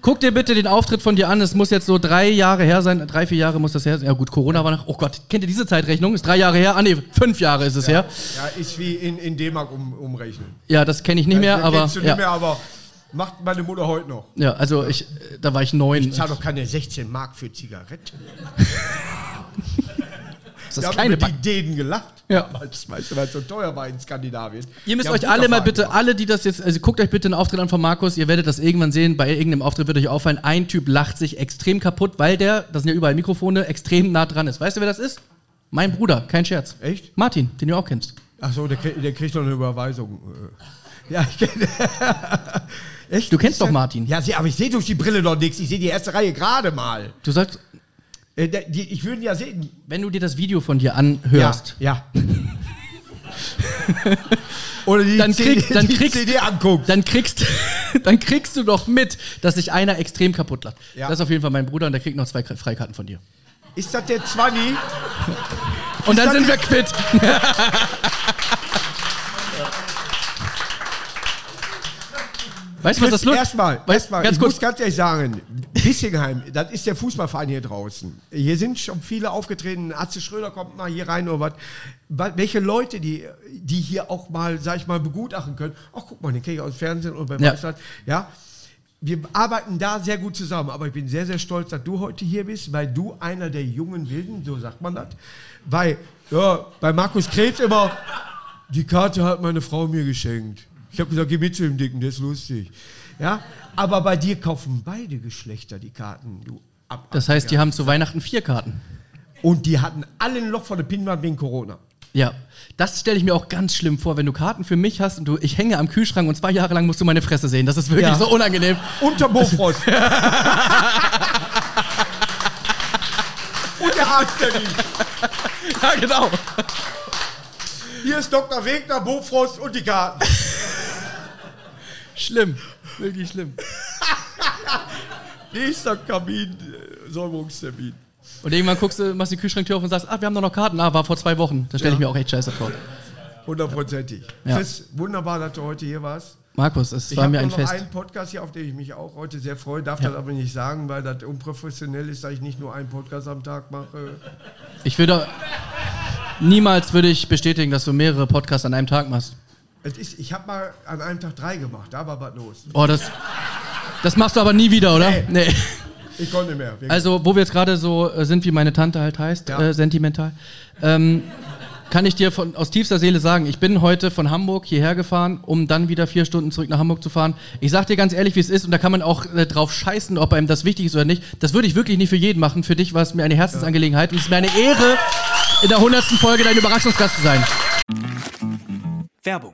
Guck dir bitte den Auftritt von dir an. Es muss jetzt so drei Jahre her sein. Drei, vier Jahre muss das her sein. Ja gut, Corona war nach. Oh Gott, kennt ihr diese Zeitrechnung? Ist drei Jahre her? Ah nee, fünf Jahre ist es her. Ja, ist wie in, in D-Mark um, umrechnen. Ja, das kenne ich nicht mehr, Das aber. kennst du nicht Ja, mehr, aber macht meine Mutter heute noch. ja, also ich, da war ich neun. Ich zahle doch keine 16 Mark für Zigaretten. Ist das haben kleine über die Dänen gelacht. Ja. Damals, weißt du, weil es so teuer war in Skandinavien. Ihr müsst haben euch alle mal bitte, gemacht. alle, die das jetzt, also guckt euch bitte den Auftritt an von Markus, ihr werdet das irgendwann sehen, bei irgendeinem Auftritt wird euch auffallen, ein Typ lacht sich extrem kaputt, weil der, das sind ja überall Mikrofone, extrem nah dran ist. Weißt du, wer das ist? Mein Bruder, kein Scherz. Echt? Martin, den du auch kennst. Ach so, der, krieg- der kriegt noch eine Überweisung. äh. Ja, ich kenne. Echt? Du kennst doch Martin. Ja, sie- aber ich sehe durch die Brille doch nichts. Ich sehe die erste Reihe gerade mal. Du sagst, Äh, die, ich würde ihn ja sehen. wenn du dir das Video von dir anhörst, Ja. ja. Oder die, Dann CD, krieg- dann die kriegst- CD anguckt. dann kriegst, dann kriegst du doch mit, dass sich einer extrem kaputt lacht. Ja. Das ist auf jeden Fall mein Bruder und der kriegt noch zwei Freikarten von dir. Ist das der Zwanni? Und dann sind wir quitt. Weißt du, was das lustig Erstmal, erstmal, ganz ich kurz. muss ganz ehrlich sagen, Bissingheim, das ist der Fußballverein hier draußen. Hier sind schon viele aufgetreten. Atze Schröder kommt mal hier rein oder was. Wa- Welche Leute, die, die hier auch mal, sag ich mal, begutachten können. Ach, guck mal, den kriege ich aus dem Fernsehen oder beim Ja. ja. Ja. Wir arbeiten da sehr gut zusammen, aber ich bin sehr, sehr stolz, dass du heute hier bist, weil du einer der jungen Wilden, so sagt man das. Weil, ja, bei Markus Krebs immer, die Karte hat meine Frau mir geschenkt. Ich habe gesagt, geh mit zu dem Dicken, der ist lustig. Ja, aber bei dir kaufen beide Geschlechter die Karten, du ab. Das heißt, die haben zu Weihnachten vier Karten. Und die hatten alle ein Loch von der Pinnwand wegen Corona. Ja, das stelle ich mir auch ganz schlimm vor, wenn du Karten für mich hast und du, ich hänge am Kühlschrank und zwei Jahre lang musst du meine Fresse sehen. Das ist wirklich Ja. so unangenehm. Unter Bofrost. Und der Arzttermin. Ja, genau. Hier ist Dr. Wegner, Bofrost und die Karten. Schlimm. Wirklich schlimm. Nächster Kamin, äh, Säuberungstermin. Und irgendwann guckst du, machst die Kühlschranktür auf und sagst, ah, wir haben doch noch Karten. Ah, war vor zwei Wochen. Da stelle ich mir auch echt scheiße vor. Hundertprozentig. Ja. Chris, wunderbar, dass du heute hier warst. Markus, es Ich war habe mir ein noch Fest. einen Podcast hier, auf den ich mich auch heute sehr freue, darf Ja. das aber nicht sagen, weil das unprofessionell ist, dass ich nicht nur einen Podcast am Tag mache. Ich würde, niemals würde ich bestätigen, dass du mehrere Podcasts an einem Tag machst. Es ist, ich habe mal an einem Tag drei gemacht, da war was los. Oh, das, das machst du aber nie wieder, oder? Nee. Nee. Ich konnte nicht mehr. Wegen- Also, wo wir jetzt gerade so äh, sind, wie meine Tante halt heißt, Ja. äh, sentimental, ähm, kann ich dir von, aus tiefster Seele sagen, ich bin heute von Hamburg hierher gefahren, um dann wieder vier Stunden zurück nach Hamburg zu fahren. Ich sag dir ganz ehrlich, wie es ist, und da kann man auch äh, drauf scheißen, ob einem das wichtig ist oder nicht. Das würde ich wirklich nicht für jeden machen. Für dich war es mir eine Herzensangelegenheit und es ist mir eine Ehre, in der hundertsten Folge dein Überraschungsgast zu sein. Werbung.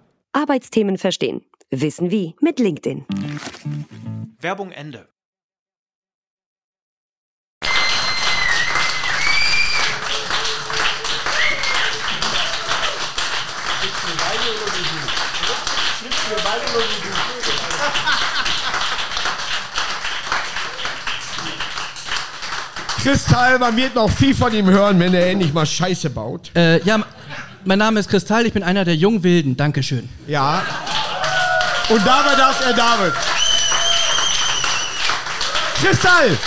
Arbeitsthemen verstehen. Wissen wie mit LinkedIn. Werbung Ende. Kristall, man wird noch viel von ihm hören, wenn er endlich mal Scheiße baut. Äh, ja, mein Name ist Kristall, ich bin einer der Jungwilden. Dankeschön. Ja. Und dabei darf er David. Kristall!